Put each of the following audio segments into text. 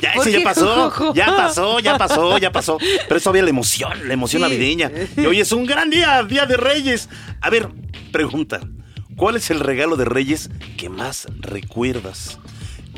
Ya, ¿Por ese ya pasó, ya pasó, ya pasó, ya pasó. Pero es todavía la emoción, la emoción Sí. navideña. Y hoy es un gran día, Día de Reyes. A ver, pregunta. ¿Cuál es el regalo de Reyes que más recuerdas?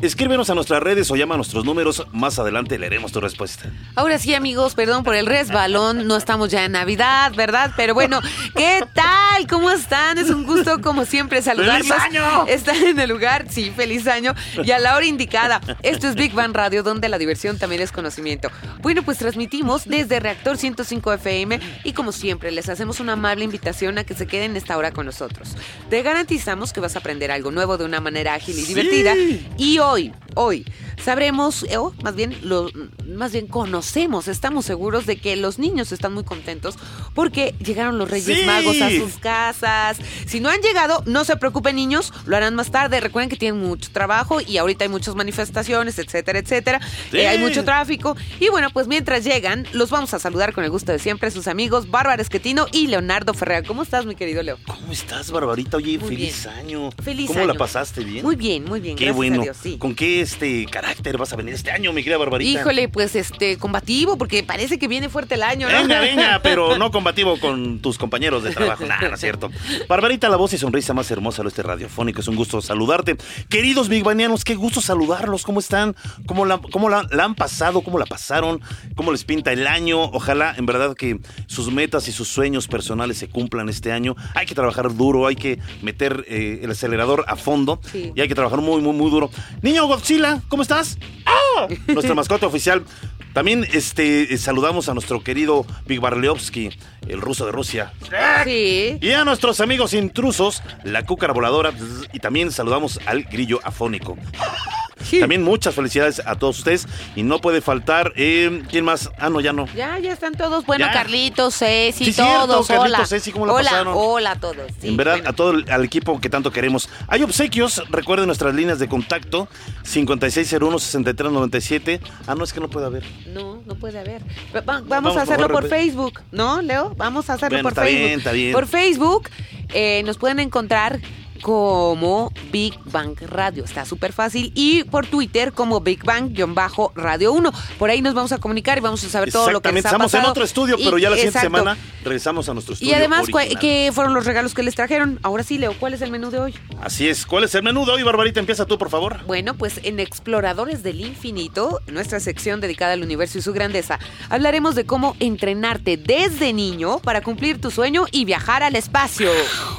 Escríbenos a nuestras redes o llama a nuestros números. Más adelante leeremos tu respuesta. Ahora sí, amigos, perdón por el resbalón. No estamos ya en Navidad, ¿verdad? Pero bueno, ¿qué tal? ¿Cómo están? Es un gusto, como siempre, saludarlos. ¡Feliz año! Están en el lugar, sí, feliz año. Y a la hora indicada. Esto es Big Bang Radio, donde la diversión también es conocimiento. Bueno, pues transmitimos desde Reactor 105 FM y como siempre, les hacemos una amable invitación a que se queden esta hora con nosotros. Te garantizamos que vas a aprender algo nuevo de una manera ágil y Sí. divertida. Y hoy, hoy, sabremos, eh, o más bien, lo, más bien conocemos, estamos seguros de que los niños están muy contentos porque llegaron los Reyes Sí. Magos a sus casas. Si no han llegado, no se preocupen niños, lo harán más tarde. Recuerden que tienen mucho trabajo y ahorita hay muchas manifestaciones, etcétera, etcétera. Sí. Eh, hay mucho tráfico. Y bueno, pues mientras llegan, los vamos a saludar con el gusto de siempre, sus amigos Bárbara Esquetino y Leonardo Ferreira. ¿Cómo estás, mi querido Leo? ¿Cómo estás, Barbarita? Oye, Muy feliz año. Feliz ¿Cómo año. la pasaste? ¿Bien? Muy bien, muy bien. Qué gracias bueno. a Dios, sí. ¿Con qué este carácter vas a venir este año, mi querida Barbarita? Híjole, pues este, combativo, porque parece que viene fuerte el año, ¿no? Venga, venga, pero no combativo con tus compañeros de trabajo. Nada, no es cierto. Barbarita, la voz y sonrisa más hermosa de este radiofónico. Es un gusto saludarte. Queridos bigbanianos, qué gusto saludarlos. ¿Cómo están? ¿Cómo, la, cómo la, la han pasado? ¿Cómo la pasaron? ¿Cómo les pinta el año? Ojalá, en verdad, que sus metas y sus sueños personales se cumplan este año. Hay que trabajar duro, hay que meter eh, el acelerador a fondo Sí. y hay que trabajar muy, muy, muy duro. Niño Godzilla, ¿cómo estás? ¡Ah! Nuestra mascota oficial. También este, eh, saludamos a nuestro querido Big Barleovsky, el ruso de Rusia. Sí. Y a nuestros amigos intrusos, la cúcara voladora. Y también saludamos al grillo afónico. También muchas felicidades a todos ustedes. Y no puede faltar. eh, ¿Quién más? Ah, no, ya no. Ya, ya están todos. Bueno, Ya. Carlitos, Ceci, Sí, cierto, todos. Carlitos, hola. Ceci, ¿cómo la hola, pasaron? hola a todos. sí, en verdad, bueno. a todo el al equipo que tanto queremos. Hay obsequios, recuerden nuestras líneas de contacto: 5601-6397. Ah, no, es que no puede haber. No, no puede haber. Va- va- vamos, Vamos, a hacerlo por Facebook, ¿no, Leo? Vamos a hacerlo Bueno, por está Facebook. bien, está bien. Por Facebook eh, nos pueden encontrar como Big Bang Radio. Está súper fácil. Y por Twitter como Big Bang-Radio 1. Por ahí nos vamos a comunicar y vamos a saber todo lo que ha estamos en pasado. otro estudio, pero Y- ya la siguiente exacto. semana regresamos a nuestro estudio. Y además, ¿cuál- original. ¿qué fueron los regalos que les trajeron? Ahora sí, Leo, ¿cuál es el menú de hoy? Así es. ¿Cuál es el menú de hoy, Barbarita? Empieza tú, por favor. Bueno, pues en Exploradores del Infinito, nuestra sección dedicada al universo y su grandeza, hablaremos de cómo entrenarte desde niño para cumplir tu sueño y viajar al espacio.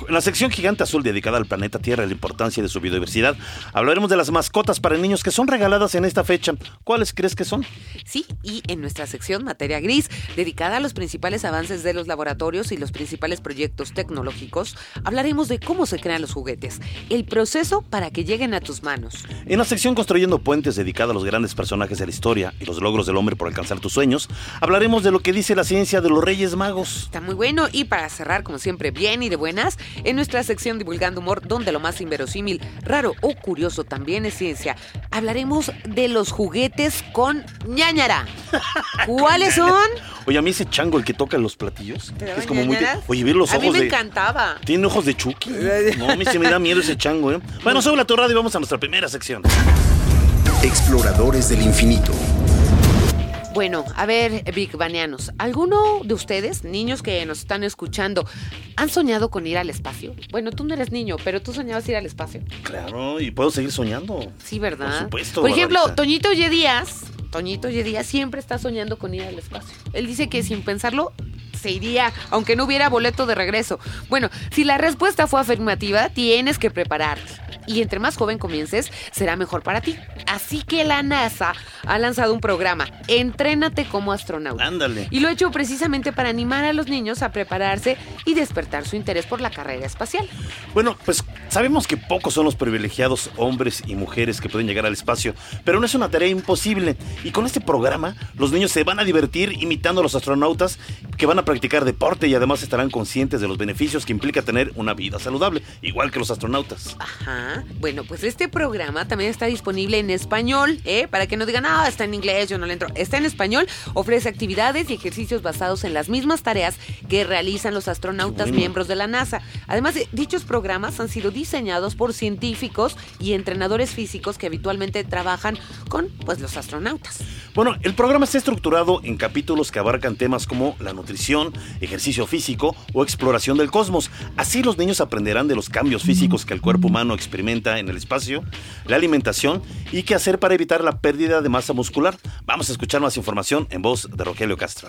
En la sección gigante azul dedicada al planeta Tierra y la importancia de su biodiversidad, hablaremos de las mascotas para niños que son regaladas en esta fecha. ¿Cuáles crees que son? Sí, y en nuestra sección Materia Gris, dedicada a los principales avances de los laboratorios y los principales proyectos tecnológicos, hablaremos de cómo se crean los juguetes, el proceso para que lleguen a tus manos. En la sección Construyendo Puentes, dedicada a los grandes personajes de la historia y los logros del hombre por alcanzar tus sueños, hablaremos de lo que dice la ciencia de los Reyes Magos. Está muy bueno y para cerrar, como siempre, bien y de buenas, en nuestra sección Divulgando Humor, donde lo más inverosímil, raro o curioso también es ciencia, hablaremos de los juguetes con ñañara. ¿Cuáles son? Oye, a mí ese chango, el que toca los platillos, ¿Te que daban es como muy... Oye, ver los A ojos mí me de... encantaba. Tiene ojos de Chucky. No, a mí se me da miedo ese chango, ¿eh? Bueno, sube la radio y vamos a nuestra primera sección. Exploradores del infinito. Bueno, a ver, Big Banianos, ¿alguno de ustedes, niños que nos están escuchando, han soñado con ir al espacio? Bueno, tú no eres niño, pero tú soñabas ir al espacio. Claro, y puedo seguir soñando. Sí, ¿verdad? Por supuesto, Por ejemplo. Toñito Ye Díaz, Toñito Ye Díaz siempre está soñando con ir al espacio. Él dice que sin pensarlo se iría, aunque no hubiera boleto de regreso. Bueno, si la respuesta fue afirmativa, tienes que prepararte. Y entre más joven comiences, será mejor para ti. Así que la NASA ha lanzado un programa, Entrénate como astronauta. Ándale. Y lo ha hecho precisamente para animar a los niños a prepararse y despertar su interés por la carrera espacial. Bueno, pues sabemos que pocos son los privilegiados hombres y mujeres que pueden llegar al espacio, pero no es una tarea imposible. Y con este programa, los niños se van a divertir imitando a los astronautas que van a practicar deporte y además estarán conscientes de los beneficios que implica tener una vida saludable, igual que los astronautas. Ajá. Bueno, pues este programa también está disponible en español, ¿eh? Para que no digan, ah, está en inglés, yo no le entro. Está en español, ofrece actividades y ejercicios basados en las mismas tareas que realizan los astronautas bueno. miembros de la NASA. Además, dichos programas han sido diseñados por científicos y entrenadores físicos que habitualmente trabajan con pues los astronautas. Bueno, el programa está estructurado en capítulos que abarcan temas como la nutrición, ejercicio físico o exploración del cosmos. Así los niños aprenderán de los cambios físicos que el cuerpo humano experimenta en el espacio, la alimentación y qué hacer para evitar la pérdida de masa muscular. Vamos a escuchar más información en voz de Rogelio Castro.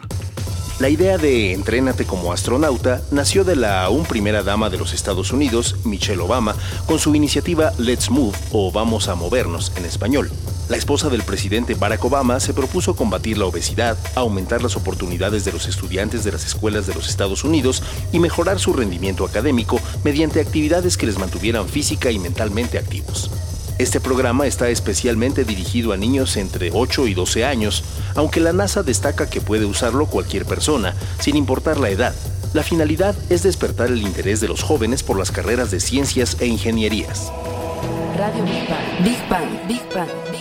La idea de Entrénate como astronauta nació de la aún primera dama de los Estados Unidos, Michelle Obama, con su iniciativa Let's Move o Vamos a Movernos en español. La esposa del presidente Barack Obama se propuso combatir la obesidad, aumentar las oportunidades de los estudiantes de las escuelas de los Estados Unidos y mejorar su rendimiento académico mediante actividades que les mantuvieran física y mentalmente activos. Este programa está especialmente dirigido a niños entre 8 y 12 años, aunque la NASA destaca que puede usarlo cualquier persona, sin importar la edad. La finalidad es despertar el interés de los jóvenes por las carreras de ciencias e ingenierías. Radio Big Bang. Big Bang. Big Bang.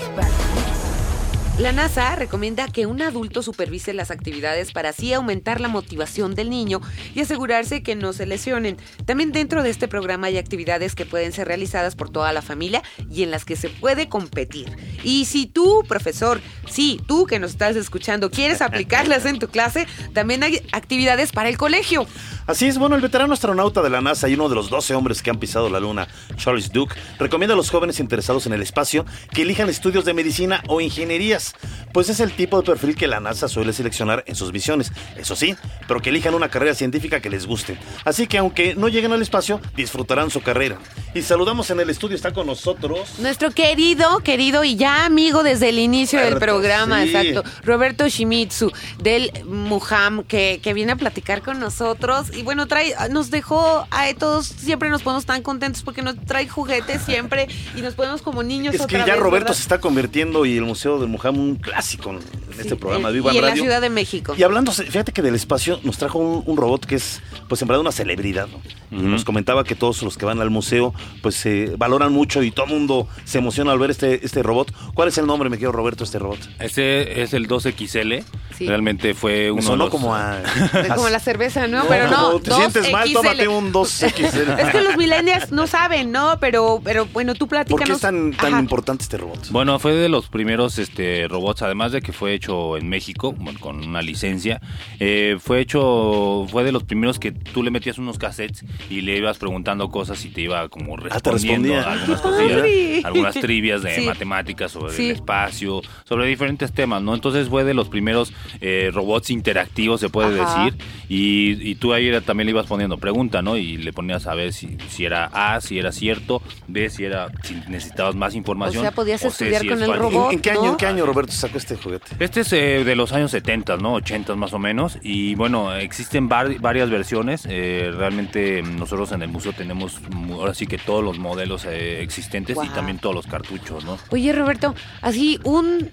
La NASA recomienda que un adulto supervise las actividades para así aumentar la motivación del niño y asegurarse que no se lesionen. También dentro de este programa hay actividades que pueden ser realizadas por toda la familia y en las que se puede competir. Y si tú, profesor, sí, tú que nos estás escuchando, quieres aplicarlas en tu clase, también hay actividades para el colegio. Así es, bueno, el veterano astronauta de la NASA y uno de los 12 hombres que han pisado la Luna, Charles Duke, recomienda a los jóvenes interesados en el espacio que elijan estudios de medicina o ingenierías, pues es el tipo de perfil que la NASA suele seleccionar en sus misiones. Eso sí, pero que elijan una carrera científica que les guste. Así que aunque no lleguen al espacio, disfrutarán su carrera. Y saludamos en el estudio, está con nosotros. Nuestro querido, querido y ya amigo desde el inicio del programa, sí. exacto, Roberto Shimizu del Muham, que, que viene a platicar con nosotros. Y bueno, trae, nos dejó a todos, siempre nos ponemos tan contentos porque nos trae juguetes siempre y nos ponemos como niños Es que ya vez, Roberto ¿verdad? se está convirtiendo y el Museo del Mojam un clásico en este programa en- de Viva y en la Radio. Ciudad de México. Y hablando, fíjate que del espacio nos trajo un, un robot que es, pues en verdad, una celebridad. ¿no? Y nos comentaba que todos los que van al museo, pues se valoran mucho y todo el mundo se emociona al ver este, este robot. ¿Cuál es el nombre, me quiero Roberto, este robot? Este es el 2XL. Sí. Realmente fue uno Me de sonó los- como a... Como la cerveza, ¿no? Pero no, Te sientes mal, 2XL. tómate un 2XL. Es que los millennials no saben, ¿no? Pero, pero bueno, tú ¿Por platícanos. qué es tan, tan Ajá. importante este robot? Bueno, fue de los primeros este, robots, además de que fue hecho en México, bueno, con una licencia. eh, fue hecho, fue de los primeros que tú le metías unos cassettes y le ibas preguntando cosas y te iba como Ah, te respondiendo respondía. algunas cosillas, algunas trivias de Sí. matemáticas sobre Sí. el espacio, sobre diferentes temas, ¿no? Entonces fue de los primeros eh, robots interactivos, se puede Ajá. decir, y, y tú ahí era- también le ibas poniendo pregunta, ¿no? Y le ponías a ver si, si era A, si era cierto, B, si era si necesitabas más información. O sea, podías C, estudiar si con es el robot. ¿En, en qué año, ¿no? en qué año Roberto sacó este juguete? Este es eh, de los años 70, ¿no? 80 más o menos. Y bueno, existen var- varias versiones. Eh, realmente nosotros en el museo tenemos ahora sí que todos los modelos eh, existentes y también todos los cartuchos, ¿no? Oye, Roberto, así un,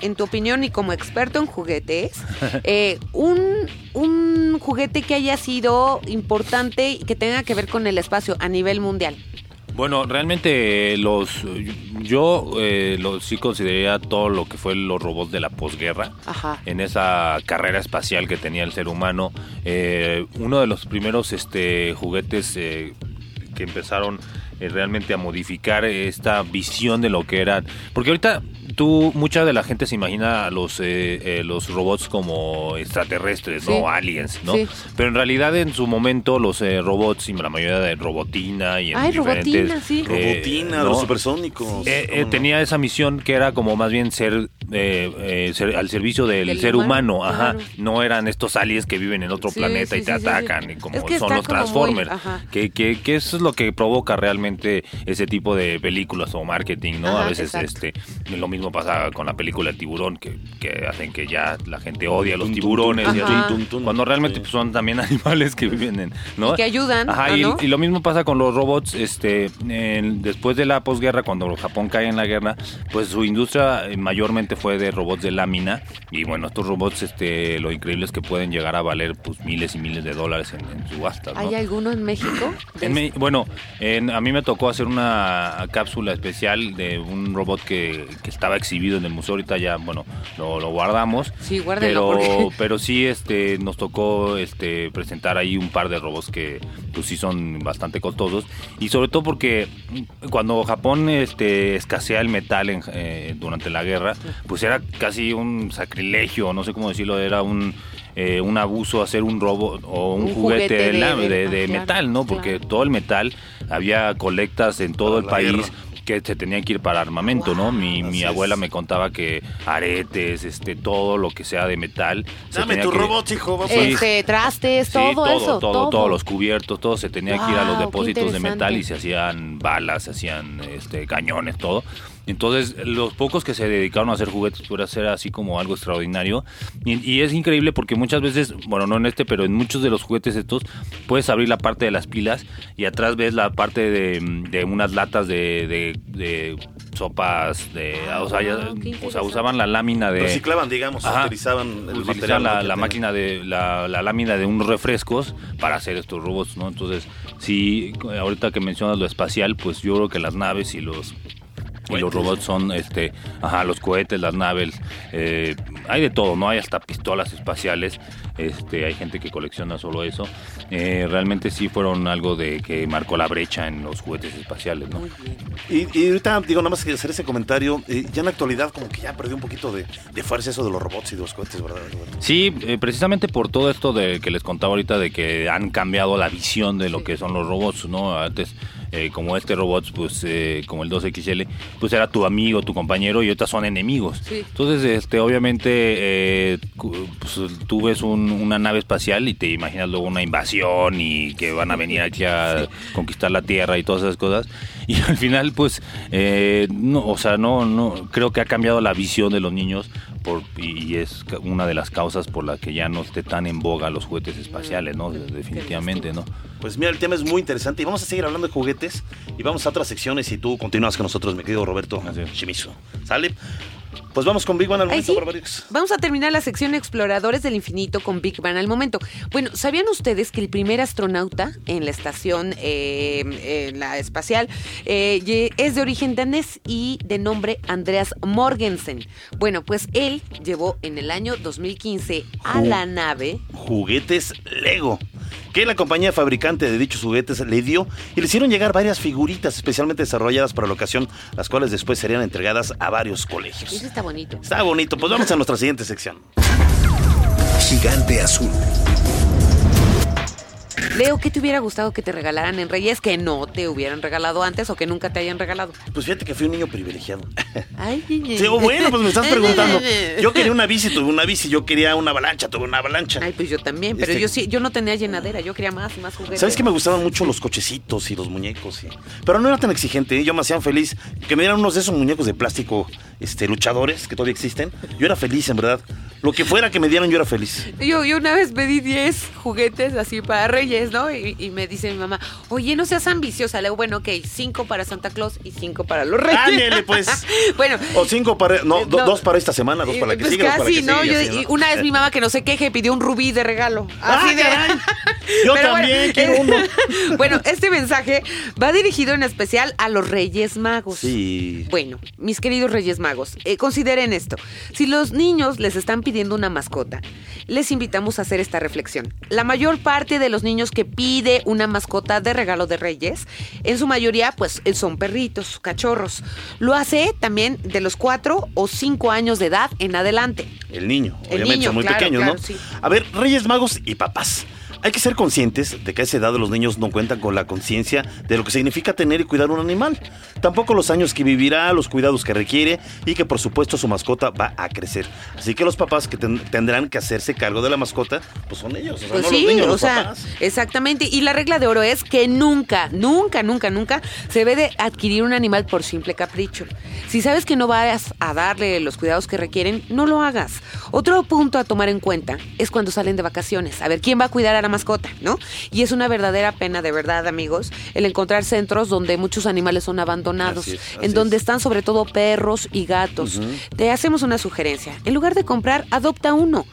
en tu opinión y como experto en juguetes, eh, un, un juguete que haya sido importante y que tenga que ver con el espacio a nivel mundial. Bueno, realmente eh, los yo eh, lo- sí consideraría todo lo que fue los robots de la posguerra. Ajá. en esa carrera espacial que tenía el ser humano. Eh, uno de los primeros este, juguetes eh, que empezaron eh, realmente a modificar esta visión de lo que eran. Porque ahorita tú, mucha de la gente se imagina a los, eh, eh, los robots como extraterrestres, Sí. ¿no? Aliens, ¿no? Sí. Pero en realidad en su momento los eh, robots, y la mayoría de robotina y en Ay, diferentes... robotina, sí. eh, Robotina, los supersónicos. Eh, eh, ¿cómo no? tenía esa misión que era como más bien ser, eh, eh, ser al servicio del, Del ser humano, humano, ajá. claro. No eran estos aliens que viven en otro Sí, planeta sí, y te atacan, sí. y como Es que son los muy- Transformers. ajá. que, que, que eso es lo que provoca realmente ese tipo de películas o marketing, ¿no? Ajá, a veces exacto. este lo mismo pasa con la película El Tiburón, que, que hacen que ya la gente odia a los tiburones. y Ajá. así, cuando realmente pues, son también animales que viven en... ¿no? Y que ayudan, Ajá, ¿no? y, y lo mismo pasa con los robots. este en- Después de la posguerra, cuando Japón cae en la guerra, pues su industria eh, mayormente fue de robots de lámina. Y bueno, estos robots, este lo increíble es que pueden llegar a valer pues miles y miles de dólares en, en subastas. ¿no? ¿Hay alguno en México? En bueno, en- a mí me tocó hacer una cápsula especial de un robot que, que estaba exhibido en el museo. Ahorita ya, bueno, lo, lo guardamos. Sí, guárdenlo, Pero, porque- pero sí, este, nos tocó este, presentar ahí un par de robots que, pues sí, son bastante costosos. Y sobre todo porque cuando Japón este, escasea el metal en- eh, durante la guerra, pues era casi un sacrilegio, no sé cómo decirlo, era un eh, un abuso hacer un robot o un, Un juguete, juguete de, de- la- de- de- de claro, metal, ¿no? Porque claro. todo el metal, había colectas en todo Para el país guerra. que se tenían que ir para armamento, ¿no? Mi, abuela es. me contaba que aretes, este, todo lo que sea de metal. se Dame tenía tu que- robot, hijo. Vamos Sí. a- Este, trastes, Sí, todo, eso. todo, todos los cubiertos, todo se tenía que ir a los depósitos de metal y se hacían balas, se hacían este, cañones, todo. Entonces, los pocos que se dedicaron a hacer juguetes puede ser así como algo extraordinario. Y, y es increíble porque muchas veces, bueno, no en este, pero en muchos de los juguetes estos, puedes abrir la parte de las pilas y atrás ves la parte de, de unas latas de, de- de sopas, de, o, sea, ya- o sea, usaban la lámina de... Reciclaban, digamos, Ajá. utilizaban el Utilizaban material. la, la máquina de la, la lámina de unos refrescos para hacer estos robots, ¿no? Entonces, sí, ahorita que mencionas lo espacial, pues yo creo que las naves y los y los robots son, este, ajá, los cohetes, las naves, eh, hay de todo, ¿no? Hay hasta pistolas espaciales, este, hay gente que colecciona solo eso. Eh, realmente sí fueron algo de que marcó la brecha en los juguetes espaciales, ¿no? Y, y ahorita, digo, nada más que hacer ese comentario, eh, ya en la actualidad como que ya perdió un poquito de, de fuerza eso de los robots y de los cohetes, ¿verdad? Sí, eh, precisamente por todo esto de que les contaba ahorita de que han cambiado la visión de lo que son los robots, ¿no? Antes, eh, como este robot, pues eh, como el 2XL, pues era tu amigo, tu compañero y ahorita son enemigos. Sí. Entonces, este, obviamente, eh, pues, tú ves un- una nave espacial y te imaginas luego una invasión y que van a venir aquí a conquistar la Tierra y todas esas cosas. Y al final, pues, eh, no, o sea, no, no, creo que ha cambiado la visión de los niños por, y es una de las causas por la que ya no esté tan en boga los juguetes espaciales, ¿no? Definitivamente, ¿no? Pues mira, el tema es muy interesante y vamos a seguir hablando de juguetes y vamos a otras secciones y tú continúas con nosotros, mi querido Roberto. Shimizu. ¿Sale? Pues vamos con Big One al momento, sí. Vamos a terminar la sección Exploradores del Infinito con Big Bang al momento. Bueno, ¿sabían ustedes que el primer astronauta en la estación eh, en la espacial eh, es de origen danés y de nombre Andreas Morgensen? Bueno, pues él llevó en el año 2015 a Ju- la nave Juguetes Lego. Que la compañía fabricante de dichos juguetes le dio y le hicieron llegar varias figuritas especialmente desarrolladas para la ocasión, las cuales después serían entregadas a varios colegios. Está bonito. Está bonito, pues vamos a nuestra siguiente sección. Gigante azul. Leo, ¿qué te hubiera gustado que te regalaran en Reyes que no te hubieran regalado antes o que nunca te hayan regalado? Pues fíjate que fui un niño privilegiado. Ay, Sí, bueno, pues me estás preguntando. Yo quería una bici, tuve una bici. Yo quería una avalancha, tuve una avalancha. Ay, pues yo también, pero Este- yo sí, yo no tenía llenadera, yo quería más y más juguetes. ¿Sabes que me gustaban mucho los cochecitos y los muñecos? y- Pero no era tan exigente, ¿eh? yo me hacían feliz. Que me dieran unos de esos muñecos de plástico este, luchadores que todavía existen. Yo era feliz, en verdad. Lo que fuera que me dieran, yo era feliz. Yo, yo una vez pedí 10 juguetes así para Reyes, ¿no? Y, y me dice mi mamá, oye, no seas ambiciosa. Le digo, bueno, ok, 5 para Santa Claus y 5 para los Reyes. Ándele, pues. bueno. O cinco para. No, do- No. dos para esta semana, dos para la que pues sigue, dos para casi, que ¿no? sigue, Yo- así, y una vez mi mamá que no se queje pidió un rubí de regalo. ¡Ah, Así de. caray! Yo Pero también quiero uno. bueno, este mensaje va dirigido en especial a los Reyes Magos. Sí. Bueno, mis queridos Reyes Magos, eh, consideren esto. Si los niños les están pidiendo una mascota, les invitamos a hacer esta reflexión. La mayor parte de los niños que pide una mascota de regalo de Reyes, en su mayoría, pues son perritos, cachorros. Lo hace también de los 4 o 5 años de edad en adelante. El niño, El obviamente, niño, son muy claro, pequeños, claro, ¿no? sí. A ver, Reyes Magos y papás. Hay que ser conscientes de que a esa edad los niños no cuentan con la conciencia de lo que significa tener y cuidar un animal. Tampoco los años que vivirá, los cuidados que requiere y que por supuesto su mascota va a crecer. Así que los papás que ten- tendrán que hacerse cargo de la mascota, pues son ellos, o sea, Pues no sí, los niños, o los sea, papás. exactamente. Y la regla de oro es que nunca, nunca, nunca, nunca se debe de adquirir un animal por simple capricho. Si sabes que no vas a darle los cuidados que requieren, no lo hagas. Otro punto a tomar en cuenta es cuando salen de vacaciones. A ver, ¿quién va a cuidar a la mascota? ¿No? Y es una verdadera pena, de verdad, amigos, el encontrar centros donde muchos animales son abandonados, Así es, así en donde es. están sobre todo perros y gatos. Te hacemos una sugerencia. En lugar de comprar, adopta uno.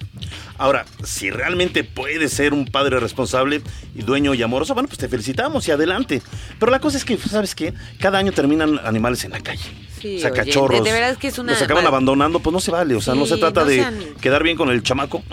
Ahora, si realmente puedes ser un padre responsable y dueño y amoroso, bueno, pues te felicitamos y adelante. Pero la cosa es que, ¿sabes qué? Cada año terminan animales en la calle. Sí, o sea, oye, cachorros. de- de verdad que es una Los acaban abandonando, pues no se vale. O sea, no se trata no de quedar bien con el chamaco.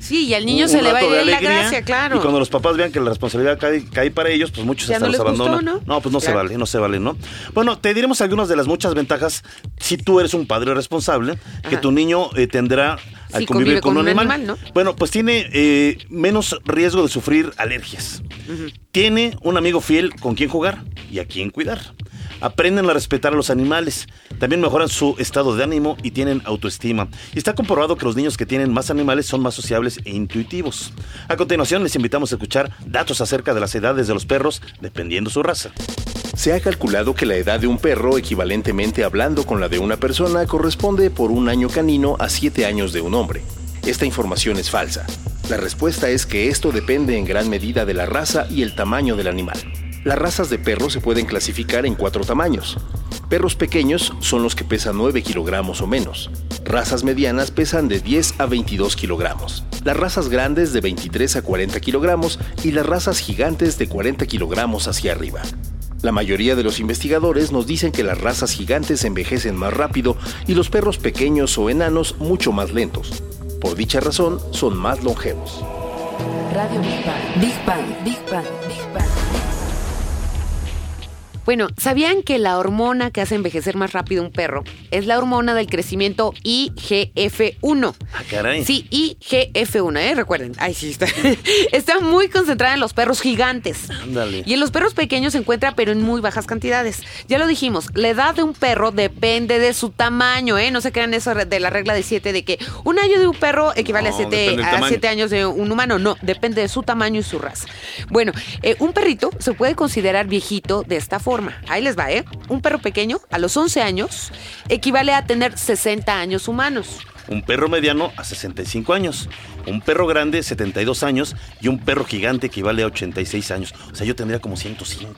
Sí, y al niño Un se le va a ir la gracia, claro. Y cuando los papás vean que la responsabilidad cae, cae para ellos, pues muchos Ya hasta no los gustó, abandonan. ¿no? pues no se vale, no se vale, ¿no? Bueno, te diremos algunas de las muchas ventajas si tú eres un padre responsable, que tu niño eh, tendrá al Sí, convivir con, con un animal. animal, ¿no? Bueno, pues tiene eh, menos riesgo de sufrir alergias. Tiene un amigo fiel con quien jugar y a quien cuidar. Aprenden a respetar a los animales. También mejoran su estado de ánimo y tienen autoestima. Y está comprobado que los niños que tienen más animales son más sociables e intuitivos. A continuación les invitamos a escuchar datos acerca de las edades de los perros dependiendo su raza. Se ha calculado que la edad de un perro, equivalentemente hablando con la de una persona, corresponde por un año canino a siete años de un hombre. Esta información es falsa. La respuesta es que esto depende en gran medida de la raza y el tamaño del animal. Las razas de perros se pueden clasificar en cuatro tamaños. Perros pequeños son los que pesan 9 kilogramos o menos. Razas medianas pesan de 10 a 22 kilogramos. Las razas grandes de 23 a 40 kilogramos y las razas gigantes de 40 kilogramos hacia arriba. La mayoría de los investigadores nos dicen que las razas gigantes envejecen más rápido y los perros pequeños o enanos mucho más lentos. Por dicha razón, son más longevos. Radio Big Bang. Big Bang. Big Bang. Big Bang. Bueno, ¿sabían que la hormona que hace envejecer más rápido un perro es la hormona del crecimiento IGF-1? Ah, caray. Sí, IGF-1, ¿eh? Recuerden. Ay, sí, está. está muy concentrada en los perros gigantes. Ándale. Y en los perros pequeños se encuentra, pero en muy bajas cantidades. Ya lo dijimos, la edad de un perro depende de su tamaño, ¿eh? No se crean eso de la regla de 7 de que un año de un perro equivale No, a 7 depende del a tamaño. siete años de un humano. No, depende de su tamaño y su raza. Bueno, eh, un perrito se puede considerar viejito de esta forma. Ahí les va, ¿eh? Un perro pequeño a los 11 años equivale a tener 60 años humanos. Un perro mediano a 65 años. Un perro grande, 72 años. Y un perro gigante equivale a 86 años. O sea, yo tendría como 105.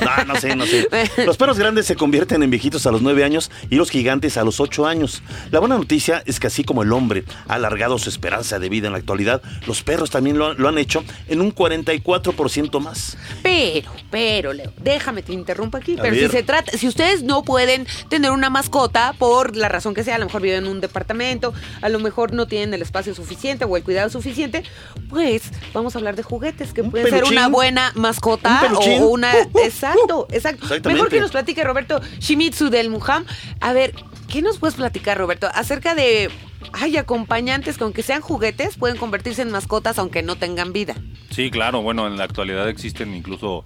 No, no sé, no sé. Los perros grandes se convierten en viejitos a los 9 años y los gigantes a los 8 años. La buena noticia es que así como el hombre ha alargado su esperanza de vida en la actualidad, los perros también lo, lo han hecho en un 44% más. Pero, pero, Leo, déjame te interrumpo aquí. A pero si se trata, si ustedes no pueden tener una mascota por la razón que sea, a lo mejor viven en un departamento, a lo mejor no tienen el espacio suficiente o el cuidado suficiente, pues vamos a hablar de juguetes que Un pueden ser peluchín. una buena mascota Un o una. Uh, uh, exacto, exacto. Exactamente. Mejor que nos platique Roberto Shimizu del Muham. A ver, ¿qué nos puedes platicar, Roberto, acerca de. Hay acompañantes que aunque sean juguetes pueden convertirse en mascotas aunque no tengan vida. Sí, claro, bueno, en la actualidad existen incluso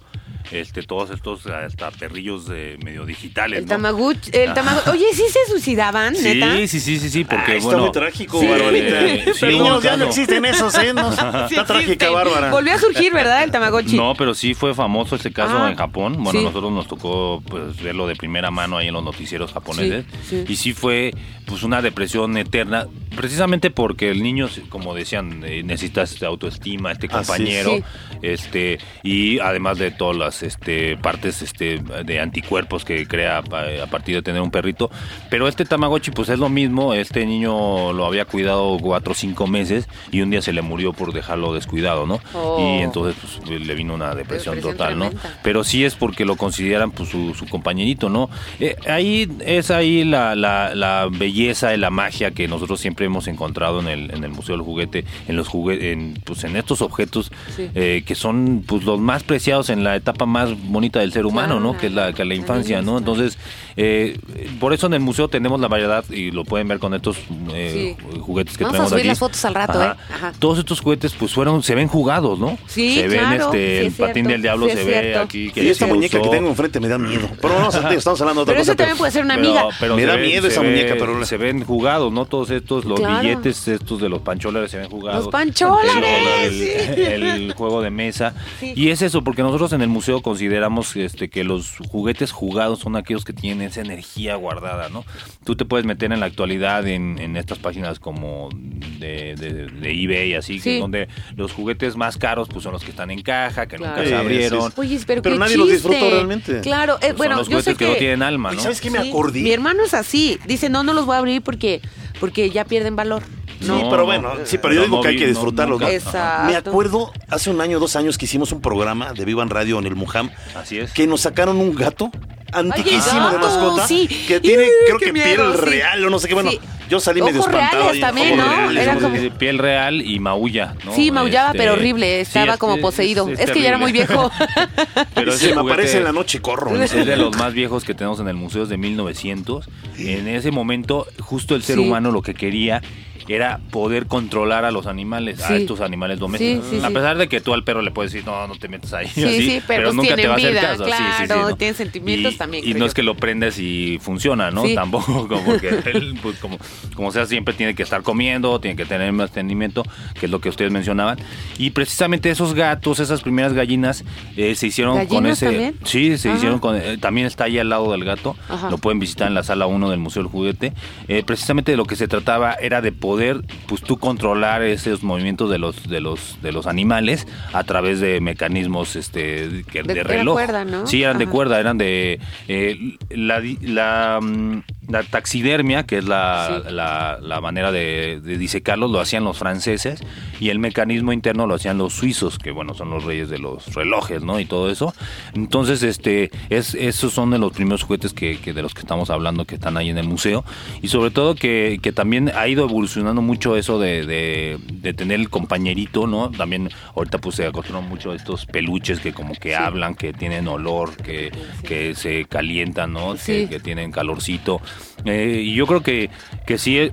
este todos estos hasta perrillos eh, medio digitales. El ¿no? Tamaguchi, el. Tamaguchi. Oye, ¿sí se suicidaban, neta? Sí, sí, sí, sí, sí, porque Ah, está bueno, muy trágico, Sí. Barbarita. Niños, ya no existen esos, ¿eh? No, Sí está trágica. Bárbara. Volvió a surgir, ¿verdad? El Tamagotchi. No, pero sí fue famoso este caso Ah, en Japón. Bueno, sí. nosotros nos tocó pues verlo de primera mano ahí en los noticieros japoneses. Sí, sí. Y sí fue pues una depresión eterna, precisamente porque el niño, como decían, eh, necesita esta autoestima, este compañero, Sí. este y además de todas las este partes este de anticuerpos que crea a partir de tener un perrito. Pero este Tamagotchi pues es lo mismo, este niño lo había cuidado cuatro o cinco meses y un día se le murió por dejarlo descuidado, ¿no? Oh. Y entonces pues, le vino una depresión, Depresión total, ¿no? Pero sí es porque lo consideran pues su, su compañerito, ¿no? Eh, ahí es ahí la, la, la belleza y la magia que nosotros siempre hemos encontrado en el, en el Museo del Juguete, en los jugue en, pues en estos objetos Sí. eh, que son pues los más preciados en la etapa más bonita del ser humano, ¿no? Que es la, que la infancia, ¿no? Entonces, eh, por eso en el museo tenemos la variedad y lo pueden ver con estos eh, juguetes que Vamos a tenemos subir aquí. las fotos al rato, Ajá. ¿eh? Ajá. Todos estos juguetes pues fueron, se ven jugados, ¿no? Sí, se ven claro, este, sí el patín cierto, del diablo sí se ve cierto. aquí. Que Y esta muñeca que tengo enfrente me da miedo. Pero a- estamos hablando de otra Pero cosa. eso también puede ser una amiga. Pero Me da miedo esa ve- muñeca, pero- se ven jugados, ¿no? Todos estos, los Claro. billetes estos de los pancholares se ven jugados. Los pancholares, El, el- el juego de mesa. Sí. Y es eso, porque nosotros en el museo consideramos este que los juguetes jugados son aquellos que tienen esa energía guardada, ¿no? Tú te puedes meter en la actualidad en, en estas páginas como de, de, de eBay, así, Sí. que donde los juguetes más caros pues son los que están en caja, que Claro. nunca se abrieron. sí, sí. Oye, pero, Pero qué nadie los disfrutó realmente. Claro, eh, Son bueno, los yo sé que, no tienen alma, ¿no? ¿Sabes qué me Sí, acordé? Mi hermano es así. Dice, no, no los voy a abrir porque, porque ya pierden valor. Sí, pero no, bueno, no, sí, pero yo no, digo que hay que disfrutarlos. ¿no? Exacto. Me acuerdo hace un año, dos años que hicimos un programa de Vivan Radio en el Mujam Así es. que nos sacaron un gato antiquísimo Ay, de mascota sí. que tiene ¡Ih, creo que piel real o no sé qué bueno. Yo salí medio Ojos espantado reales ahí, también, ¿no? reales, Era no como- de piel real y maulla, ¿no? Sí, maullaba, Este, pero horrible. sí, Estaba es- como es- poseído. es Es, que ya era muy terrible. viejo. Pero se ese me juguete aparece en la noche y corro Es de los más viejos que tenemos en el museo es de 1900. En ese momento, justo el ser Sí. humano lo que quería era poder controlar a los animales, a estos animales domésticos. Sí, sí, a sí. pesar de que tú al perro le puedes decir, no, no te metas ahí. Sí, así, sí, pero pues nunca te tienen va a hacer vida, caso. Sí, sí, sí, claro, ¿no? tienen sentimientos Y- también, Y creo no yo. es que lo prendes y funciona, ¿no? Sí. Tampoco, como porque él, pues, como, como sea, siempre tiene que estar comiendo, tiene que tener mantenimiento, que es lo que ustedes mencionaban. Y precisamente esos gatos, esas primeras gallinas, eh, se hicieron con ¿Gallinas ese. también? Sí, se Ajá. hicieron con. eh, también está ahí al lado del gato. Ajá. Lo pueden visitar en la sala 1 del Museo del Juguete. Eh, precisamente de lo que se trataba era de poder, pues tú controlar esos movimientos de los de los de los animales a través de mecanismos este que- De- de, era reloj. cuerda, ¿no? Sí, eran de cuerda, eran de eh, la, mm, la taxidermia, que es la, Sí. la, la manera de, de disecarlos, lo hacían los franceses y el mecanismo interno lo hacían los suizos, que bueno, son los reyes de los relojes, ¿no? Y todo eso. Entonces, este, es, esos son de los primeros juguetes que, que de los que estamos hablando que están ahí en el museo y sobre todo que, que también ha ido evolucionando mucho eso de, de, de tener el compañerito, ¿no? También ahorita pues se acostumbran mucho estos peluches que como que hablan, que tienen olor, que, que se calientan, ¿no? Sí. Que, que tienen calorcito. Eh, y yo creo que, que sí eh,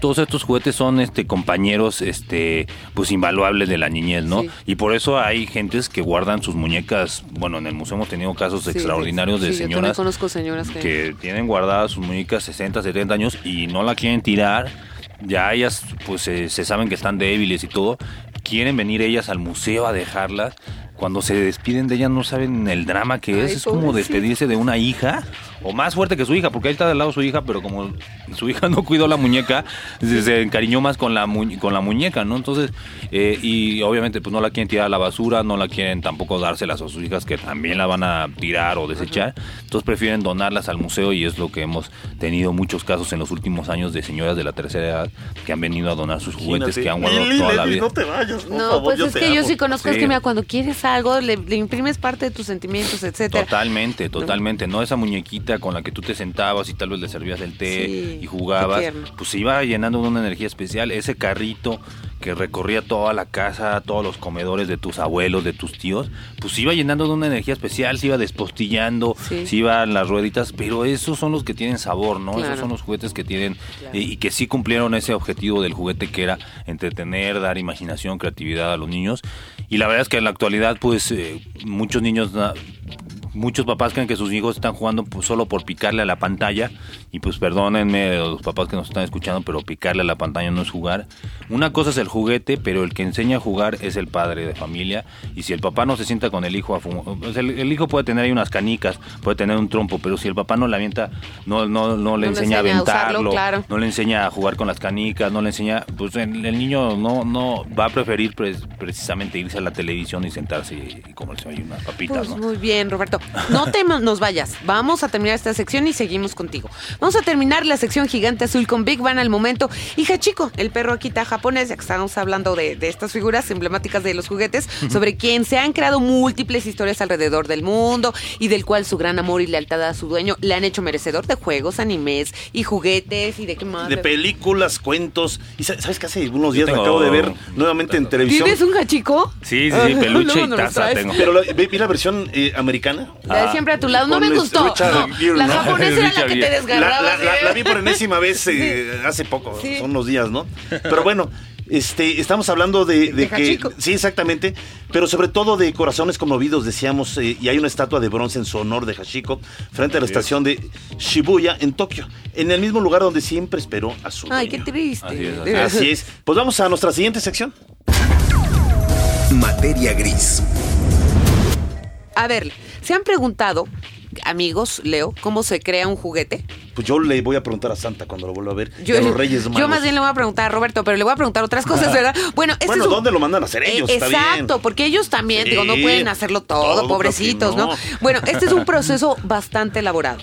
todos estos juguetes son este compañeros este pues invaluables de la niñez, ¿no? Sí. Y por eso hay gentes que guardan sus muñecas, bueno, en el museo hemos tenido casos Sí, extraordinarios de Yo señoras conozco señoras que... que tienen guardadas sus muñecas 60, 70 años y no la quieren tirar. Ya ellas pues eh, se saben que están débiles y todo. Quieren venir ellas al museo a dejarlas. Cuando se despiden de ellas no saben el drama que es. Ay, es como despedirse de una hija o más fuerte que su hija, porque ahí está del lado su hija, pero como su hija no cuidó la muñeca, se, se encariñó más con la, mu- con la muñeca, ¿no? Entonces, eh, y obviamente pues no la quieren tirar a la basura, no la quieren tampoco dárselas a sus hijas que también la van a tirar o desechar, entonces prefieren donarlas al museo y es lo que hemos tenido muchos casos en los últimos años de señoras de la tercera edad que han venido a donar sus juguetes que han guardado Lili, toda la vida. no te vayas por No, favor, pues yo es te que yo amo. sí conozco, es Sí. que mira, cuando quieres algo, le, le imprimes parte de tus sentimientos, etcétera. Totalmente, totalmente. No esa muñequita con la que tú te sentabas y tal vez le servías el té Sí, y jugabas. Pues se iba llenando de una energía especial. Ese carrito que recorría toda la casa, todos los comedores de tus abuelos, de tus tíos, pues se iba llenando de una energía especial, se iba despostillando, Sí. se iban las rueditas, pero esos son los que tienen sabor, ¿no? Claro. Esos son los juguetes que tienen y que sí cumplieron ese objetivo del juguete que era entretener, dar imaginación, creatividad a los niños. Y la verdad es que en la actualidad, pues eh, muchos niños na- muchos papás creen que sus hijos están jugando pues, solo por picarle a la pantalla y pues perdónenme los papás que nos están escuchando, pero picarle a la pantalla no es jugar. Una cosa es el juguete, pero el que enseña a jugar es el padre de familia y si el papá no se sienta con el hijo a fumar, pues, el, el hijo puede tener ahí unas canicas, puede tener un trompo, pero si el papá no le avienta, no, no, no le No enseña, enseña a a usarlo, aventarlo, claro. no le enseña a jugar con las canicas, no le enseña, pues el, el niño no, no va a preferir precisamente irse a la televisión y sentarse y, y comerse ahí unas papitas, Pues ¿no? muy bien, Roberto. No te nos vayas. Vamos a terminar esta sección y seguimos contigo. Vamos Vamos a terminar la sección gigante azul con Big Bang al momento. Y Hachiko, el perro Akita japonés, ya que estamos hablando de, de estas figuras emblemáticas de los juguetes, sobre quien se han creado múltiples historias alrededor del mundo y del cual su gran amor y lealtad a su dueño le han hecho merecedor de juegos, animes y juguetes y de qué más. De películas, cuentos. Y sa- sabes que hace unos días tengo- acabo de ver nuevamente en televisión. ¿Tienes un Hachiko? Sí, sí, sí, peluche y taza traes. tengo. Pero la- vi vi la versión eh, americana. La de siempre a tu lado. No me gustó. Richard No, Gere, la ¿no? japonesa era la que te Gere. La, desgarraba. la- la- ¿sí? la vi por enésima vez eh, hace poco, Sí. son unos días, ¿no? Pero bueno, este, estamos hablando de, de De que... Sí, exactamente, pero sobre todo de corazones conmovidos, decíamos, eh, y hay una estatua de bronce en su honor de Hachiko frente a la estación de Shibuya en Tokio, en el mismo lugar donde siempre esperó a su Ay, qué triste. Así es, así De verdad. Así es. Pues vamos a nuestra siguiente sección. Materia gris. A ver, ¿se han preguntado, amigos, Leo, cómo se crea un juguete? Pues yo le voy a preguntar a Santa cuando lo vuelva a ver. y Yo, a los Reyes Magos. yo más bien le voy a preguntar a Roberto, pero le voy a preguntar otras cosas, ¿verdad? Bueno, este Bueno, es un- ¿dónde lo mandan a hacer ellos? Eh, Está bien. Exacto, porque ellos también, Sí, digo, no pueden hacerlo todo, pobrecitos. ¿no? Bueno, este es un proceso bastante elaborado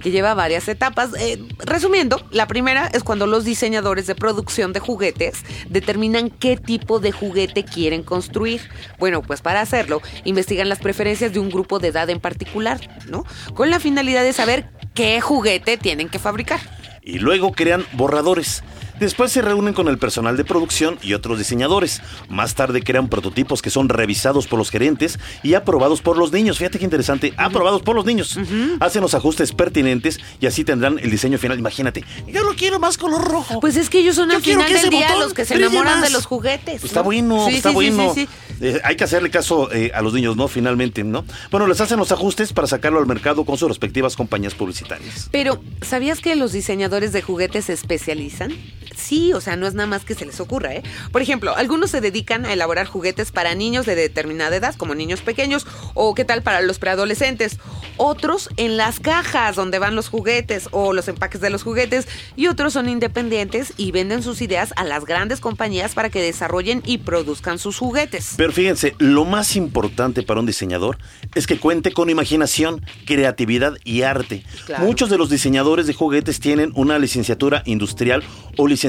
que lleva varias etapas. Eh, resumiendo, la primera es cuando los diseñadores de producción de juguetes determinan qué tipo de juguete quieren construir. Bueno, pues para hacerlo, investigan las preferencias de un grupo de edad en particular, ¿no? Con la finalidad de saber qué juguete tienen que fabricar. y luego crean borradores. Después se reúnen con el personal de producción y otros diseñadores. Más tarde crean prototipos que son revisados por los gerentes y aprobados por los niños. Fíjate qué interesante, aprobados por los niños. Hacen los ajustes pertinentes y así tendrán el diseño final. Imagínate, yo lo quiero más color rojo. Pues es que ellos son Yo al quiero final que del día los que se enamoran más. de los juguetes. Pues está ¿no? bueno, Sí, está sí, sí, bueno. sí. Eh, hay que hacerle caso eh, a los niños, ¿no? Finalmente, ¿no? Bueno, les hacen los ajustes para sacarlo al mercado con sus respectivas compañías publicitarias. Pero, ¿sabías que los diseñadores de juguetes se especializan? Sí, o sea, no es nada más que se les ocurra, ¿eh? Por ejemplo, algunos se dedican a elaborar juguetes para niños de determinada edad, como niños pequeños, o qué tal para los preadolescentes. Otros en las cajas donde van los juguetes o los empaques de los juguetes, y otros son independientes y venden sus ideas a las grandes compañías para que desarrollen y produzcan sus juguetes. Pero fíjense, lo más importante para un diseñador es que cuente con imaginación, creatividad y arte. Claro. Muchos de los diseñadores de juguetes tienen una licenciatura industrial o licenciatura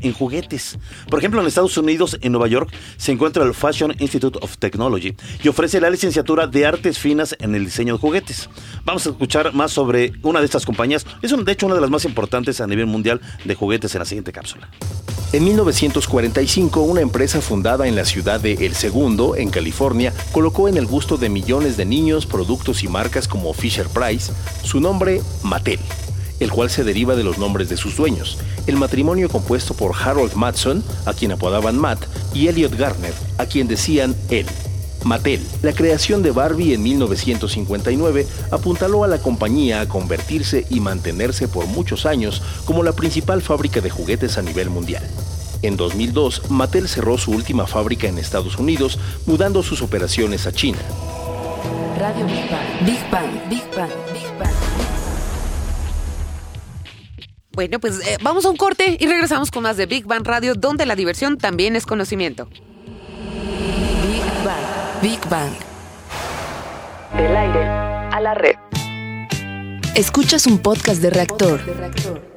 en juguetes. Por ejemplo, en Estados Unidos, en Nueva York, se encuentra el Fashion Institute of Technology y ofrece la licenciatura de artes finas en el diseño de juguetes. Vamos a escuchar más sobre una de estas compañías. Es de hecho una de las más importantes a nivel mundial de juguetes en la siguiente cápsula. En 1945, una empresa fundada en la ciudad de El Segundo, en California, colocó en el gusto de millones de niños productos y marcas como Fisher Price su nombre Mattel, el cual se deriva de los nombres de sus dueños, el matrimonio compuesto por Harold Matson, a quien apodaban Matt, y Elliot Garner, a quien decían él. Mattel, la creación de Barbie en 1959 apuntaló a la compañía a convertirse y mantenerse por muchos años como la principal fábrica de juguetes a nivel mundial. En 2002, Mattel cerró su última fábrica en Estados Unidos, mudando sus operaciones a China. Radio Big Bang. Big Bang. Big Bang. Big Bang. Bueno, pues eh, vamos a un corte y regresamos con más de Big Bang Radio, donde la diversión también es conocimiento. Big Bang. Big Bang. Del aire a la red. Escuchas un podcast de reactor. Big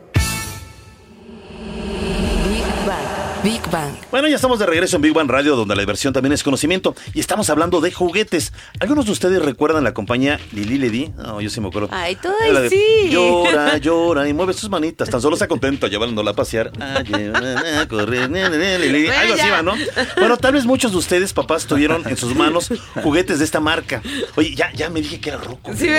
Big Bang. Bueno, ya estamos de regreso en Big Bang Radio, donde la diversión también es conocimiento. Y estamos hablando de juguetes. ¿Algunos de ustedes recuerdan la compañía Lili Ledi? No, yo sí me acuerdo. Ay, de, sí. Llora, llora y mueve sus manitas. Tan solo está contenta llevándola a pasear. Ah, a correr, Lili. Bueno, Algo así va, ¿no? Bueno, tal vez muchos de ustedes, papás, tuvieron en sus manos juguetes de esta marca. Oye, ya, ya me dije que era roco. Sí.